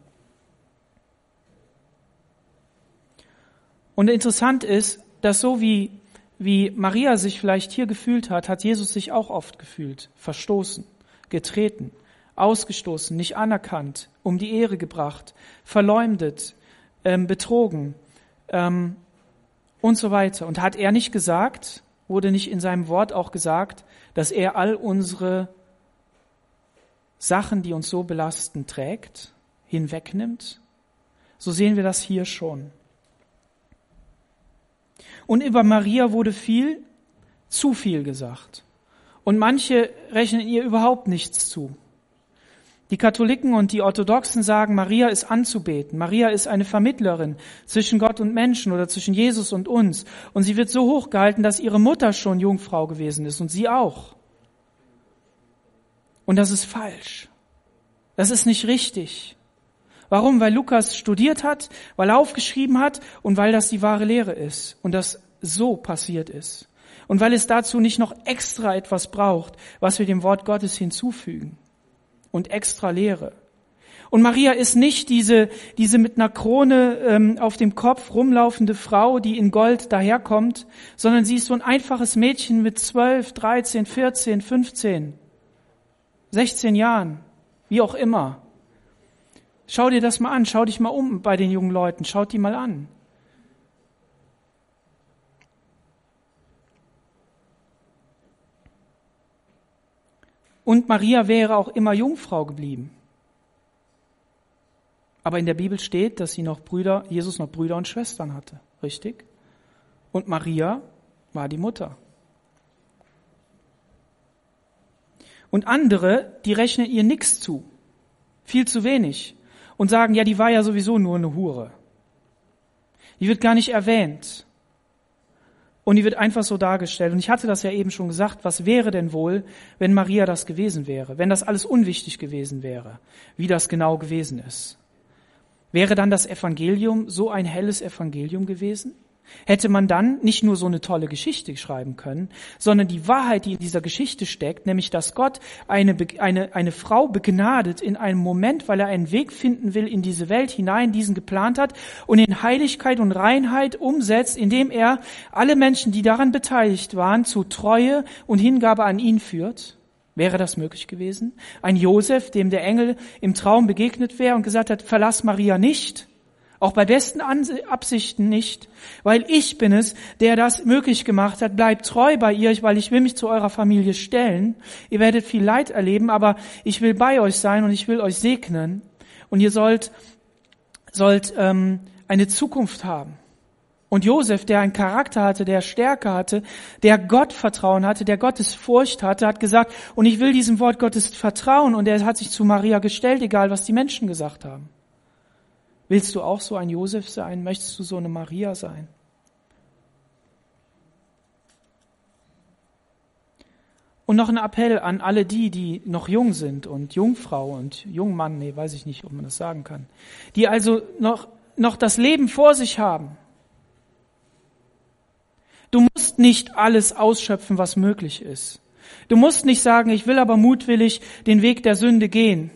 Und interessant ist, dass so wie, wie Maria sich vielleicht hier gefühlt hat, hat Jesus sich auch oft gefühlt, verstoßen, getreten, ausgestoßen, nicht anerkannt, um die Ehre gebracht, verleumdet, ähm, betrogen ähm, und so weiter. Und hat er nicht gesagt, wurde nicht in seinem Wort auch gesagt, dass er all unsere Sachen, die uns so belasten, trägt, hinwegnimmt? So sehen wir das hier schon. Und über Maria wurde viel, zu viel gesagt. Und manche rechnen ihr überhaupt nichts zu. Die Katholiken und die Orthodoxen sagen, Maria ist anzubeten. Maria ist eine Vermittlerin zwischen Gott und Menschen oder zwischen Jesus und uns. Und sie wird so hochgehalten, dass ihre Mutter schon Jungfrau gewesen ist und sie auch. Und das ist falsch. Das ist nicht richtig. Warum? Weil Lukas studiert hat, weil er aufgeschrieben hat und weil das die wahre Lehre ist und das so passiert ist. Und weil es dazu nicht noch extra etwas braucht, was wir dem Wort Gottes hinzufügen und extra Lehre. Und Maria ist nicht diese, diese mit einer Krone ähm, auf dem Kopf rumlaufende Frau, die in Gold daherkommt, sondern sie ist so ein einfaches Mädchen mit 12, 13, 14, 15, 16 Jahren, wie auch immer. Schau dir das mal an, schau dich mal um bei den jungen Leuten, schaut die mal an. Und Maria wäre auch immer Jungfrau geblieben. Aber in der Bibel steht, dass sie noch Brüder, Jesus noch Brüder und Schwestern hatte. Richtig? Und Maria war die Mutter. Und andere, die rechnen ihr nichts zu. Viel zu wenig und sagen, ja, die war ja sowieso nur eine Hure. Die wird gar nicht erwähnt. Und die wird einfach so dargestellt. Und ich hatte das ja eben schon gesagt, was wäre denn wohl, wenn Maria das gewesen wäre, wenn das alles unwichtig gewesen wäre, wie das genau gewesen ist. Wäre dann das Evangelium so ein helles Evangelium gewesen? Hätte man dann nicht nur so eine tolle Geschichte schreiben können, sondern die Wahrheit, die in dieser Geschichte steckt, nämlich dass Gott eine, eine, eine Frau begnadet in einem Moment, weil er einen Weg finden will in diese Welt hinein, diesen geplant hat und in Heiligkeit und Reinheit umsetzt, indem er alle Menschen, die daran beteiligt waren, zu Treue und Hingabe an ihn führt. Wäre das möglich gewesen? Ein Josef, dem der Engel im Traum begegnet wäre und gesagt hat, verlass Maria nicht, auch bei besten Absichten nicht, weil ich bin es, der das möglich gemacht hat. Bleibt treu bei ihr, weil ich will mich zu eurer Familie stellen. Ihr werdet viel Leid erleben, aber ich will bei euch sein und ich will euch segnen. Und ihr sollt, sollt ähm, eine Zukunft haben. Und Josef, der einen Charakter hatte, der Stärke hatte, der Gott Vertrauen hatte, der Gottes Furcht hatte, hat gesagt, und ich will diesem Wort Gottes vertrauen. Und er hat sich zu Maria gestellt, egal was die Menschen gesagt haben. Willst du auch so ein Josef sein? Möchtest du so eine Maria sein? Und noch ein Appell an alle die, die noch jung sind und Jungfrau und Jungmann, nee, weiß ich nicht, ob man das sagen kann, die also noch, noch das Leben vor sich haben. Du musst nicht alles ausschöpfen, was möglich ist. Du musst nicht sagen, ich will aber mutwillig den Weg der Sünde gehen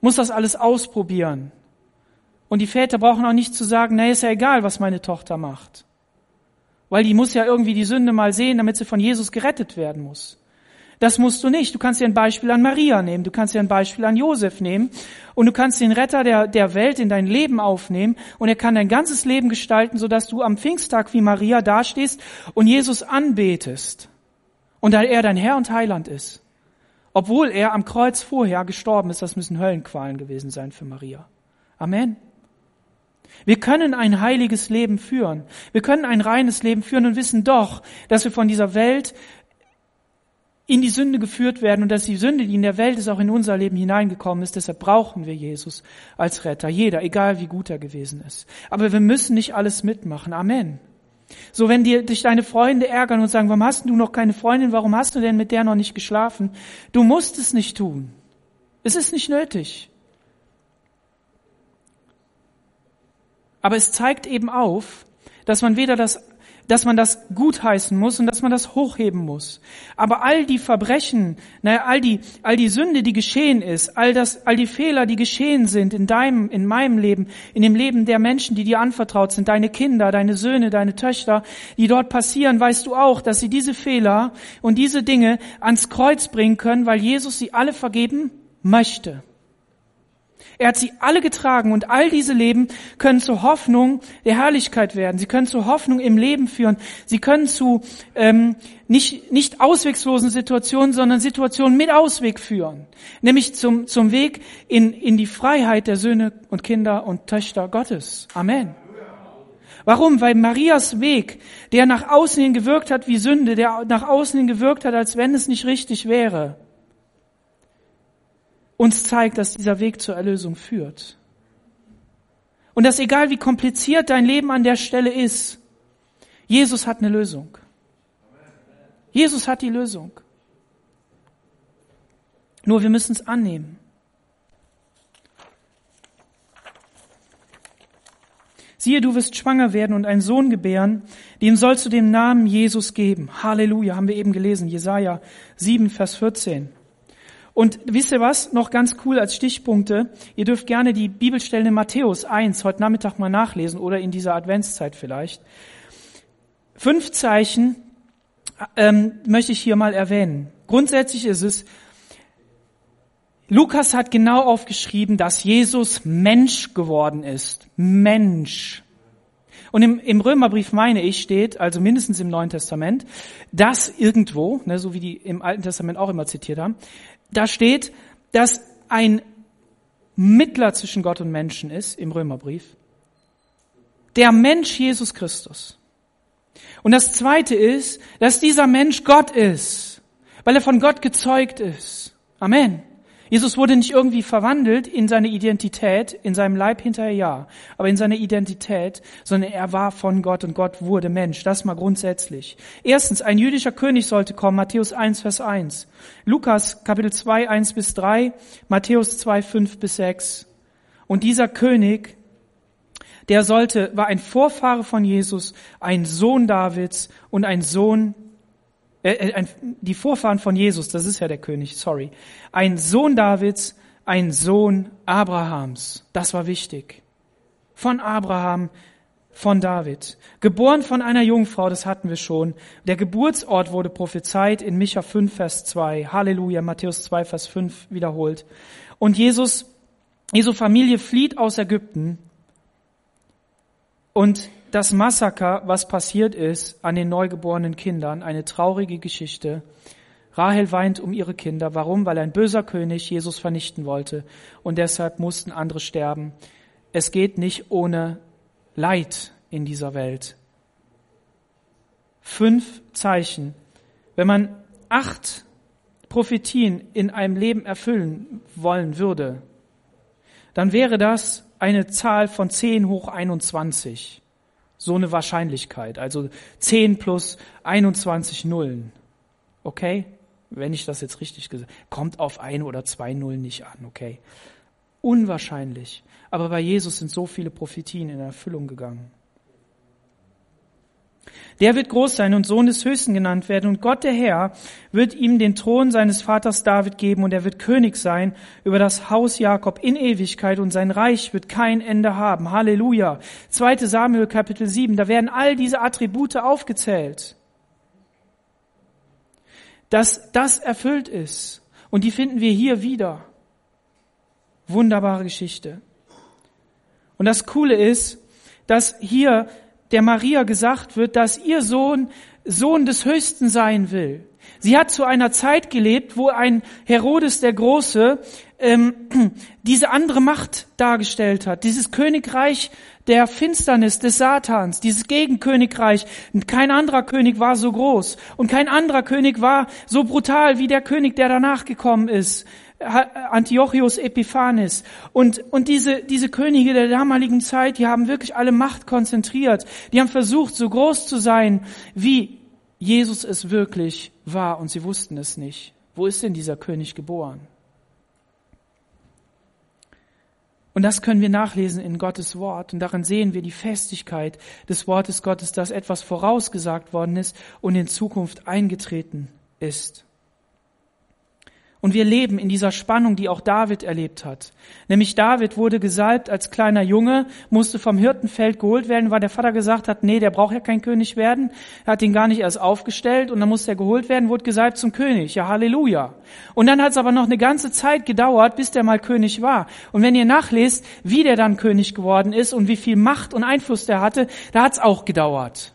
muss das alles ausprobieren. Und die Väter brauchen auch nicht zu sagen, na, ist ja egal, was meine Tochter macht. Weil die muss ja irgendwie die Sünde mal sehen, damit sie von Jesus gerettet werden muss. Das musst du nicht. Du kannst dir ein Beispiel an Maria nehmen, du kannst dir ein Beispiel an Josef nehmen und du kannst den Retter der, der Welt in dein Leben aufnehmen und er kann dein ganzes Leben gestalten, sodass du am Pfingsttag wie Maria dastehst und Jesus anbetest und er dein Herr und Heiland ist. Obwohl er am Kreuz vorher gestorben ist, das müssen Höllenqualen gewesen sein für Maria. Amen. Wir können ein heiliges Leben führen. Wir können ein reines Leben führen und wissen doch, dass wir von dieser Welt in die Sünde geführt werden und dass die Sünde, die in der Welt ist, auch in unser Leben hineingekommen ist. Deshalb brauchen wir Jesus als Retter. Jeder, egal wie gut er gewesen ist. Aber wir müssen nicht alles mitmachen. Amen. So, wenn dir, dich deine Freunde ärgern und sagen, warum hast du noch keine Freundin, warum hast du denn mit der noch nicht geschlafen? Du musst es nicht tun. Es ist nicht nötig. Aber es zeigt eben auf, dass man weder das dass man das gutheißen muss und dass man das hochheben muss. Aber all die Verbrechen, naja, all die, all die Sünde, die geschehen ist, all das, all die Fehler, die geschehen sind in deinem, in meinem Leben, in dem Leben der Menschen, die dir anvertraut sind, deine Kinder, deine Söhne, deine Töchter, die dort passieren, weißt du auch, dass sie diese Fehler und diese Dinge ans Kreuz bringen können, weil Jesus sie alle vergeben möchte. Er hat sie alle getragen und all diese Leben können zur Hoffnung der Herrlichkeit werden. Sie können zur Hoffnung im Leben führen. Sie können zu ähm, nicht, nicht auswegslosen Situationen, sondern Situationen mit Ausweg führen. Nämlich zum, zum Weg in, in die Freiheit der Söhne und Kinder und Töchter Gottes. Amen. Warum? Weil Marias Weg, der nach außen hin gewirkt hat wie Sünde, der nach außen hin gewirkt hat, als wenn es nicht richtig wäre, uns zeigt, dass dieser Weg zur Erlösung führt. Und dass egal wie kompliziert dein Leben an der Stelle ist, Jesus hat eine Lösung. Jesus hat die Lösung. Nur wir müssen es annehmen. Siehe, du wirst schwanger werden und einen Sohn gebären, dem sollst du den Namen Jesus geben. Halleluja, haben wir eben gelesen, Jesaja 7, Vers 14. Und wisst ihr was? Noch ganz cool als Stichpunkte. Ihr dürft gerne die Bibelstellen in Matthäus 1 heute Nachmittag mal nachlesen oder in dieser Adventszeit vielleicht. Fünf Zeichen ähm, möchte ich hier mal erwähnen. Grundsätzlich ist es, Lukas hat genau aufgeschrieben, dass Jesus Mensch geworden ist. Mensch. Und im, im Römerbrief meine ich steht, also mindestens im Neuen Testament, dass irgendwo, ne, so wie die im Alten Testament auch immer zitiert haben, da steht, dass ein Mittler zwischen Gott und Menschen ist im Römerbrief. Der Mensch Jesus Christus. Und das zweite ist, dass dieser Mensch Gott ist, weil er von Gott gezeugt ist. Amen. Jesus wurde nicht irgendwie verwandelt in seine Identität, in seinem Leib hinterher ja, aber in seine Identität, sondern er war von Gott und Gott wurde Mensch. Das mal grundsätzlich. Erstens, ein jüdischer König sollte kommen, Matthäus 1, Vers 1. Lukas Kapitel 2, 1 bis 3, Matthäus 2, 5 bis 6. Und dieser König, der sollte, war ein Vorfahre von Jesus, ein Sohn Davids und ein Sohn äh, äh die Vorfahren von Jesus, das ist ja der König, sorry, ein Sohn Davids, ein Sohn Abrahams. Das war wichtig. Von Abraham, von David. Geboren von einer Jungfrau, das hatten wir schon. Der Geburtsort wurde prophezeit in Micha 5, Vers 2. Halleluja, Matthäus 2, Vers 5 wiederholt. Und Jesus, Jesu Familie flieht aus Ägypten und das Massaker, was passiert ist an den neugeborenen Kindern, eine traurige Geschichte. Rahel weint um ihre Kinder. Warum? Weil ein böser König Jesus vernichten wollte und deshalb mussten andere sterben. Es geht nicht ohne Leid in dieser Welt. Fünf Zeichen. Wenn man acht Prophetien in einem Leben erfüllen wollen würde, dann wäre das eine Zahl von 10 hoch 21 so eine Wahrscheinlichkeit. Also 10 plus 21 Nullen. Okay? Wenn ich das jetzt richtig gesagt kommt auf ein oder zwei Nullen nicht an, okay? Unwahrscheinlich. Aber bei Jesus sind so viele Prophetien in Erfüllung gegangen. Der wird groß sein und Sohn des Höchsten genannt werden und Gott der Herr wird ihm den Thron seines Vaters David geben und er wird König sein über das Haus Jakob in Ewigkeit und sein Reich wird kein Ende haben. Halleluja. 2. Samuel Kapitel 7, da werden all diese Attribute aufgezählt. Dass das erfüllt ist und die finden wir hier wieder. Wunderbare Geschichte. Und das Coole ist, dass hier der Maria gesagt wird, dass ihr Sohn Sohn des Höchsten sein will. Sie hat zu einer Zeit gelebt, wo ein Herodes der Große ähm, diese andere Macht dargestellt hat, dieses Königreich der Finsternis des Satans, dieses Gegenkönigreich. Kein anderer König war so groß und kein anderer König war so brutal wie der König, der danach gekommen ist. Antiochus Epiphanes. Und, und diese, diese Könige der damaligen Zeit, die haben wirklich alle Macht konzentriert. Die haben versucht, so groß zu sein, wie Jesus es wirklich war. Und sie wussten es nicht. Wo ist denn dieser König geboren? Und das können wir nachlesen in Gottes Wort. Und darin sehen wir die Festigkeit des Wortes Gottes, dass etwas vorausgesagt worden ist und in Zukunft eingetreten ist. Und wir leben in dieser Spannung, die auch David erlebt hat. Nämlich David wurde gesalbt als kleiner Junge, musste vom Hirtenfeld geholt werden, weil der Vater gesagt hat, nee, der braucht ja kein König werden. Er hat ihn gar nicht erst aufgestellt und dann musste er geholt werden, wurde gesalbt zum König. Ja, Halleluja. Und dann hat es aber noch eine ganze Zeit gedauert, bis der mal König war. Und wenn ihr nachlest, wie der dann König geworden ist und wie viel Macht und Einfluss der hatte, da hat es auch gedauert.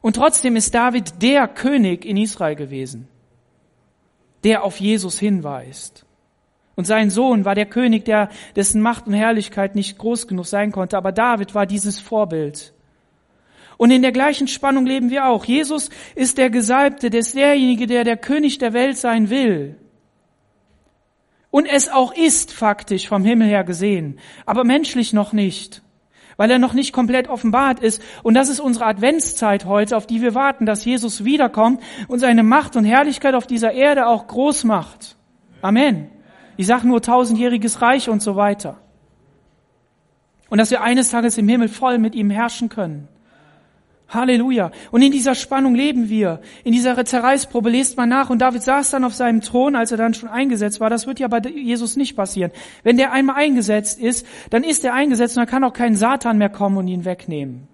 Und trotzdem ist David der König in Israel gewesen der auf Jesus hinweist. Und sein Sohn war der König, der, dessen Macht und Herrlichkeit nicht groß genug sein konnte, aber David war dieses Vorbild. Und in der gleichen Spannung leben wir auch. Jesus ist der Gesalbte, der ist derjenige, der der König der Welt sein will. Und es auch ist faktisch vom Himmel her gesehen, aber menschlich noch nicht. Weil er noch nicht komplett offenbart ist. Und das ist unsere Adventszeit heute, auf die wir warten, dass Jesus wiederkommt und seine Macht und Herrlichkeit auf dieser Erde auch groß macht. Amen. Ich sage nur tausendjähriges Reich und so weiter. Und dass wir eines Tages im Himmel voll mit ihm herrschen können. Halleluja. Und in dieser Spannung leben wir. In dieser Zerreißprobe lest man nach. Und David saß dann auf seinem Thron, als er dann schon eingesetzt war. Das wird ja bei Jesus nicht passieren. Wenn der einmal eingesetzt ist, dann ist er eingesetzt und dann kann auch kein Satan mehr kommen und ihn wegnehmen.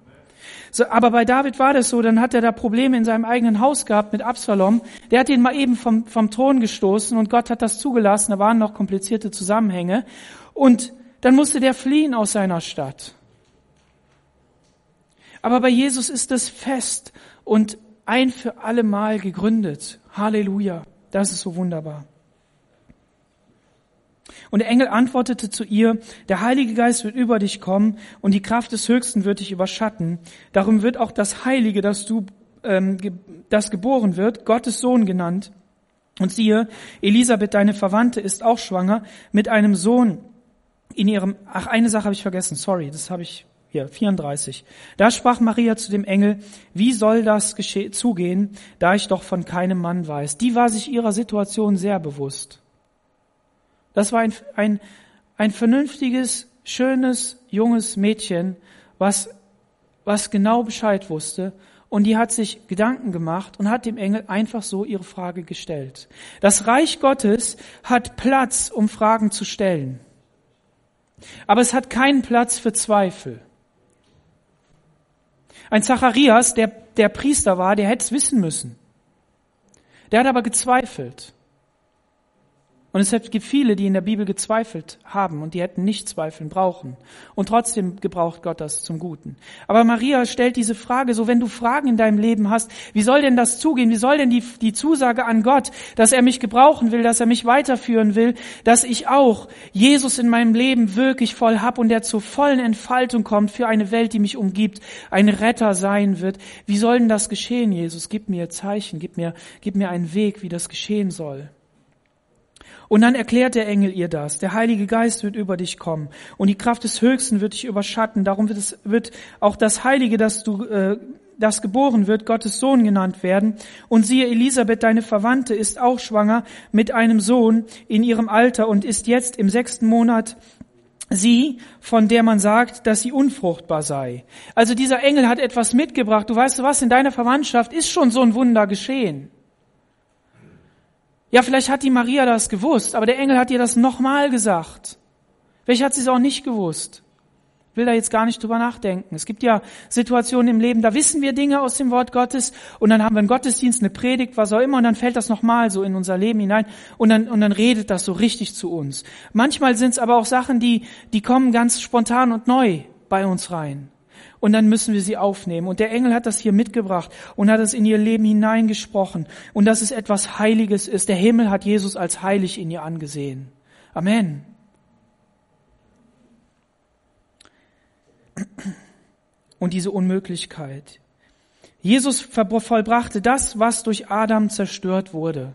So, aber bei David war das so, dann hat er da Probleme in seinem eigenen Haus gehabt mit Absalom. Der hat ihn mal eben vom, vom Thron gestoßen und Gott hat das zugelassen. Da waren noch komplizierte Zusammenhänge. Und dann musste der fliehen aus seiner Stadt. Aber bei Jesus ist es fest und ein für alle Mal gegründet. Halleluja. Das ist so wunderbar. Und der Engel antwortete zu ihr, der Heilige Geist wird über dich kommen und die Kraft des Höchsten wird dich überschatten. Darum wird auch das Heilige, das du, ähm, das geboren wird, Gottes Sohn genannt. Und siehe, Elisabeth, deine Verwandte, ist auch schwanger mit einem Sohn in ihrem, ach, eine Sache habe ich vergessen, sorry, das habe ich hier, 34. Da sprach Maria zu dem Engel, wie soll das zugehen, da ich doch von keinem Mann weiß. Die war sich ihrer Situation sehr bewusst. Das war ein, ein, ein vernünftiges, schönes, junges Mädchen, was, was genau Bescheid wusste. Und die hat sich Gedanken gemacht und hat dem Engel einfach so ihre Frage gestellt. Das Reich Gottes hat Platz, um Fragen zu stellen. Aber es hat keinen Platz für Zweifel. Ein Zacharias, der, der Priester war, der hätte es wissen müssen. Der hat aber gezweifelt. Und es gibt viele, die in der Bibel gezweifelt haben und die hätten nicht zweifeln brauchen. Und trotzdem gebraucht Gott das zum Guten. Aber Maria stellt diese Frage, so wenn du Fragen in deinem Leben hast, wie soll denn das zugehen? Wie soll denn die, die Zusage an Gott, dass er mich gebrauchen will, dass er mich weiterführen will, dass ich auch Jesus in meinem Leben wirklich voll hab und der zur vollen Entfaltung kommt für eine Welt, die mich umgibt, ein Retter sein wird. Wie soll denn das geschehen, Jesus? Gib mir Zeichen, gib mir, gib mir einen Weg, wie das geschehen soll. Und dann erklärt der Engel ihr das. Der Heilige Geist wird über dich kommen und die Kraft des Höchsten wird dich überschatten. Darum wird, es, wird auch das Heilige, das du, äh, das geboren wird, Gottes Sohn genannt werden. Und siehe, Elisabeth, deine Verwandte, ist auch schwanger mit einem Sohn in ihrem Alter und ist jetzt im sechsten Monat sie, von der man sagt, dass sie unfruchtbar sei. Also dieser Engel hat etwas mitgebracht. Du weißt was, in deiner Verwandtschaft ist schon so ein Wunder geschehen. Ja, vielleicht hat die Maria das gewusst, aber der Engel hat ihr das nochmal gesagt. Vielleicht hat sie es auch nicht gewusst. Ich will da jetzt gar nicht drüber nachdenken. Es gibt ja Situationen im Leben, da wissen wir Dinge aus dem Wort Gottes und dann haben wir einen Gottesdienst, eine Predigt, was auch immer und dann fällt das nochmal so in unser Leben hinein und dann, und dann redet das so richtig zu uns. Manchmal sind es aber auch Sachen, die, die kommen ganz spontan und neu bei uns rein und dann müssen wir sie aufnehmen. Und der Engel hat das hier mitgebracht und hat es in ihr Leben hineingesprochen und dass es etwas Heiliges ist. Der Himmel hat Jesus als heilig in ihr angesehen. Amen. Und diese Unmöglichkeit. Jesus vollbrachte das, was durch Adam zerstört wurde.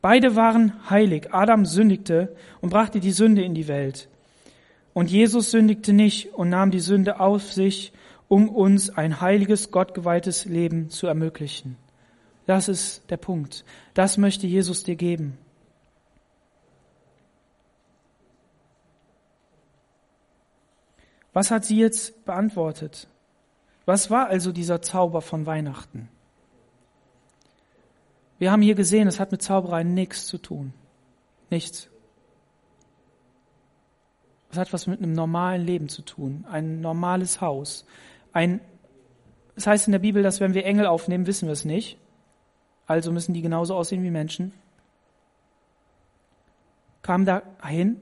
Beide waren heilig. Adam sündigte und brachte die Sünde in die Welt. Und Jesus sündigte nicht und nahm die Sünde auf sich, um uns ein heiliges, gottgeweihtes Leben zu ermöglichen. Das ist der Punkt. Das möchte Jesus dir geben. Was hat sie jetzt beantwortet? Was war also dieser Zauber von Weihnachten? Wir haben hier gesehen, es hat mit Zauberei nichts zu tun. Nichts. Das hat was mit einem normalen Leben zu tun. Ein normales Haus. Ein, das heißt in der Bibel, dass wenn wir Engel aufnehmen, wissen wir es nicht. Also müssen die genauso aussehen wie Menschen. Kam da hin,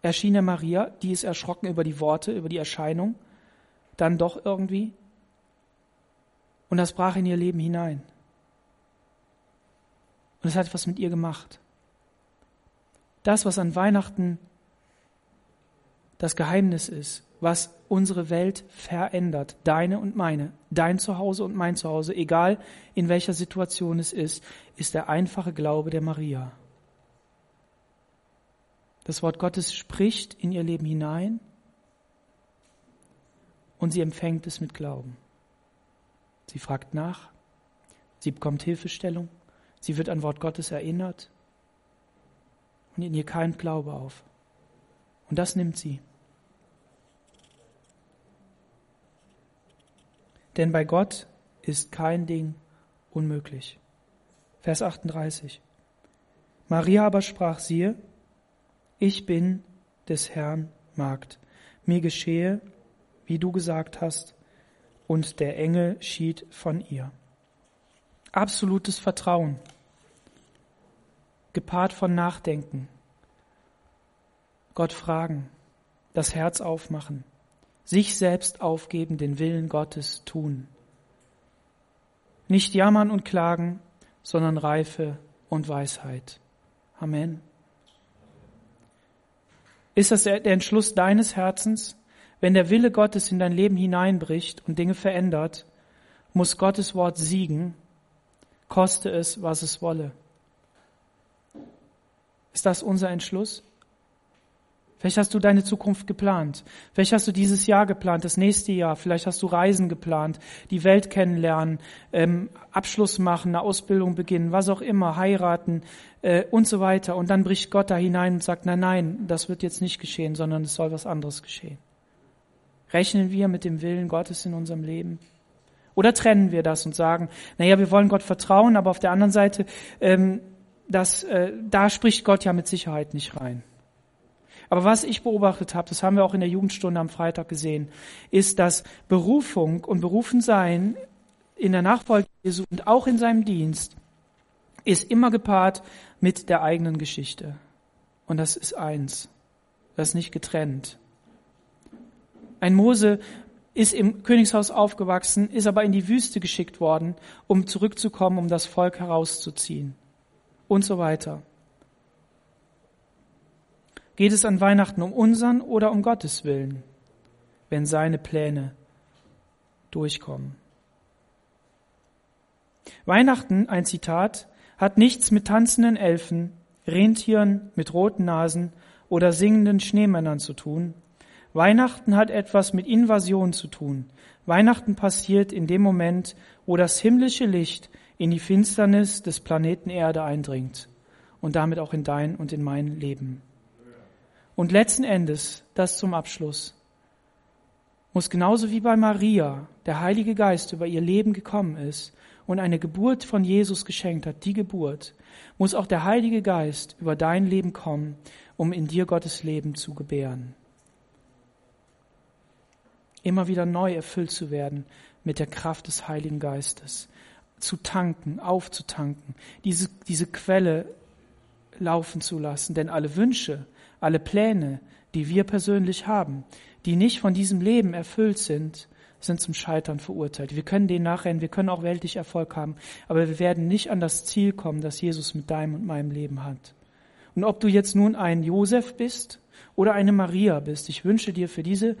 erschien der Maria, die ist erschrocken über die Worte, über die Erscheinung, dann doch irgendwie. Und das brach in ihr Leben hinein. Und es hat was mit ihr gemacht. Das, was an Weihnachten das Geheimnis ist, was unsere Welt verändert, deine und meine, dein Zuhause und mein Zuhause, egal in welcher Situation es ist, ist der einfache Glaube der Maria. Das Wort Gottes spricht in ihr Leben hinein und sie empfängt es mit Glauben. Sie fragt nach, sie bekommt Hilfestellung, sie wird an Wort Gottes erinnert und in ihr keimt Glaube auf. Und das nimmt sie. Denn bei Gott ist kein Ding unmöglich. Vers 38. Maria aber sprach, siehe, ich bin des Herrn Magd. Mir geschehe, wie du gesagt hast. Und der Engel schied von ihr. Absolutes Vertrauen, gepaart von Nachdenken, Gott fragen, das Herz aufmachen, sich selbst aufgeben, den Willen Gottes tun. Nicht jammern und klagen, sondern Reife und Weisheit. Amen. Ist das der Entschluss deines Herzens? Wenn der Wille Gottes in dein Leben hineinbricht und Dinge verändert, muss Gottes Wort siegen, koste es, was es wolle. Ist das unser Entschluss? Vielleicht hast du deine Zukunft geplant. Vielleicht hast du dieses Jahr geplant, das nächste Jahr. Vielleicht hast du Reisen geplant, die Welt kennenlernen, ähm, Abschluss machen, eine Ausbildung beginnen, was auch immer, heiraten äh, und so weiter. Und dann bricht Gott da hinein und sagt, nein, nein, das wird jetzt nicht geschehen, sondern es soll was anderes geschehen. Rechnen wir mit dem Willen Gottes in unserem Leben? Oder trennen wir das und sagen, naja, wir wollen Gott vertrauen, aber auf der anderen Seite, ähm, das, äh, da spricht Gott ja mit Sicherheit nicht rein. Aber was ich beobachtet habe, das haben wir auch in der Jugendstunde am Freitag gesehen, ist, dass Berufung und Berufensein in der Nachfolge Jesu und auch in seinem Dienst ist immer gepaart mit der eigenen Geschichte. Und das ist eins. Das ist nicht getrennt. Ein Mose ist im Königshaus aufgewachsen, ist aber in die Wüste geschickt worden, um zurückzukommen, um das Volk herauszuziehen. Und so weiter. Geht es an Weihnachten um unseren oder um Gottes Willen, wenn seine Pläne durchkommen? Weihnachten, ein Zitat, hat nichts mit tanzenden Elfen, Rentieren mit roten Nasen oder singenden Schneemännern zu tun. Weihnachten hat etwas mit Invasion zu tun. Weihnachten passiert in dem Moment, wo das himmlische Licht in die Finsternis des Planeten Erde eindringt und damit auch in dein und in mein Leben. Und letzten Endes, das zum Abschluss, muss genauso wie bei Maria der Heilige Geist über ihr Leben gekommen ist und eine Geburt von Jesus geschenkt hat, die Geburt, muss auch der Heilige Geist über dein Leben kommen, um in dir Gottes Leben zu gebären. Immer wieder neu erfüllt zu werden mit der Kraft des Heiligen Geistes, zu tanken, aufzutanken, diese, diese Quelle laufen zu lassen, denn alle Wünsche, alle Pläne, die wir persönlich haben, die nicht von diesem Leben erfüllt sind, sind zum Scheitern verurteilt. Wir können den nachrennen, wir können auch weltlich Erfolg haben, aber wir werden nicht an das Ziel kommen, das Jesus mit deinem und meinem Leben hat. Und ob du jetzt nun ein Josef bist oder eine Maria bist, ich wünsche dir für diese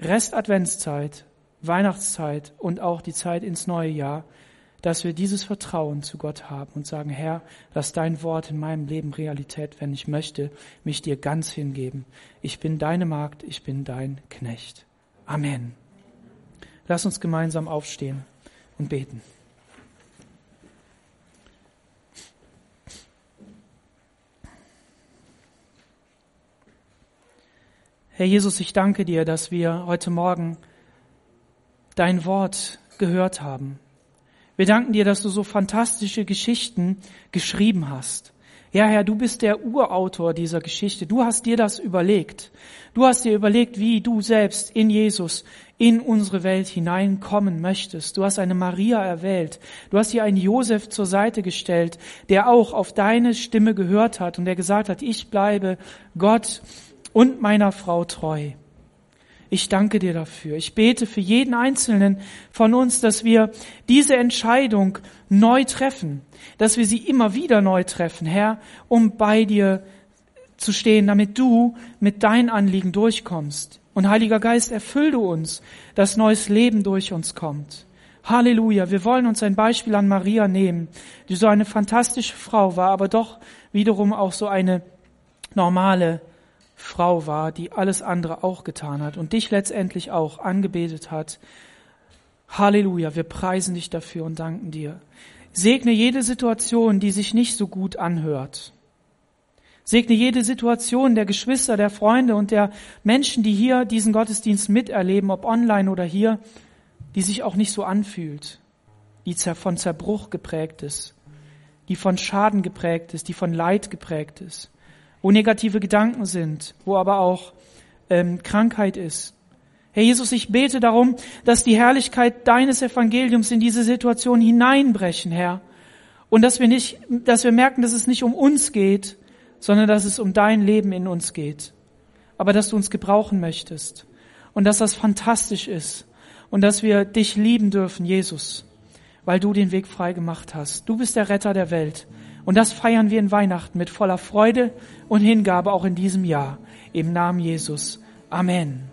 Rest-Adventszeit, Weihnachtszeit und auch die Zeit ins neue Jahr, dass wir dieses Vertrauen zu Gott haben und sagen, Herr, lass dein Wort in meinem Leben Realität werden. Ich möchte mich dir ganz hingeben. Ich bin deine Magd, ich bin dein Knecht. Amen. Lass uns gemeinsam aufstehen und beten. Herr Jesus, ich danke dir, dass wir heute Morgen dein Wort gehört haben. Wir danken dir, dass du so fantastische Geschichten geschrieben hast. Ja, Herr, du bist der Urautor dieser Geschichte. Du hast dir das überlegt. Du hast dir überlegt, wie du selbst in Jesus in unsere Welt hineinkommen möchtest. Du hast eine Maria erwählt. Du hast dir einen Josef zur Seite gestellt, der auch auf deine Stimme gehört hat und der gesagt hat, ich bleibe Gott und meiner Frau treu. Ich danke dir dafür. Ich bete für jeden Einzelnen von uns, dass wir diese Entscheidung neu treffen, dass wir sie immer wieder neu treffen, Herr, um bei dir zu stehen, damit du mit deinen Anliegen durchkommst. Und Heiliger Geist, erfüll du uns, dass neues Leben durch uns kommt. Halleluja. Wir wollen uns ein Beispiel an Maria nehmen, die so eine fantastische Frau war, aber doch wiederum auch so eine normale Frau war, die alles andere auch getan hat und dich letztendlich auch angebetet hat. Halleluja, wir preisen dich dafür und danken dir. Segne jede Situation, die sich nicht so gut anhört. Segne jede Situation der Geschwister, der Freunde und der Menschen, die hier diesen Gottesdienst miterleben, ob online oder hier, die sich auch nicht so anfühlt, die von Zerbruch geprägt ist, die von Schaden geprägt ist, die von Leid geprägt ist, wo negative Gedanken sind, wo aber auch ähm, Krankheit ist. Herr Jesus, ich bete darum, dass die Herrlichkeit deines Evangeliums in diese Situation hineinbrechen, Herr. Und dass wir nicht, dass wir merken, dass es nicht um uns geht, sondern dass es um dein Leben in uns geht. Aber dass du uns gebrauchen möchtest. Und dass das fantastisch ist. Und dass wir dich lieben dürfen, Jesus, weil du den Weg frei gemacht hast. Du bist der Retter der Welt. Und das feiern wir in Weihnachten mit voller Freude und Hingabe auch in diesem Jahr. Im Namen Jesus. Amen.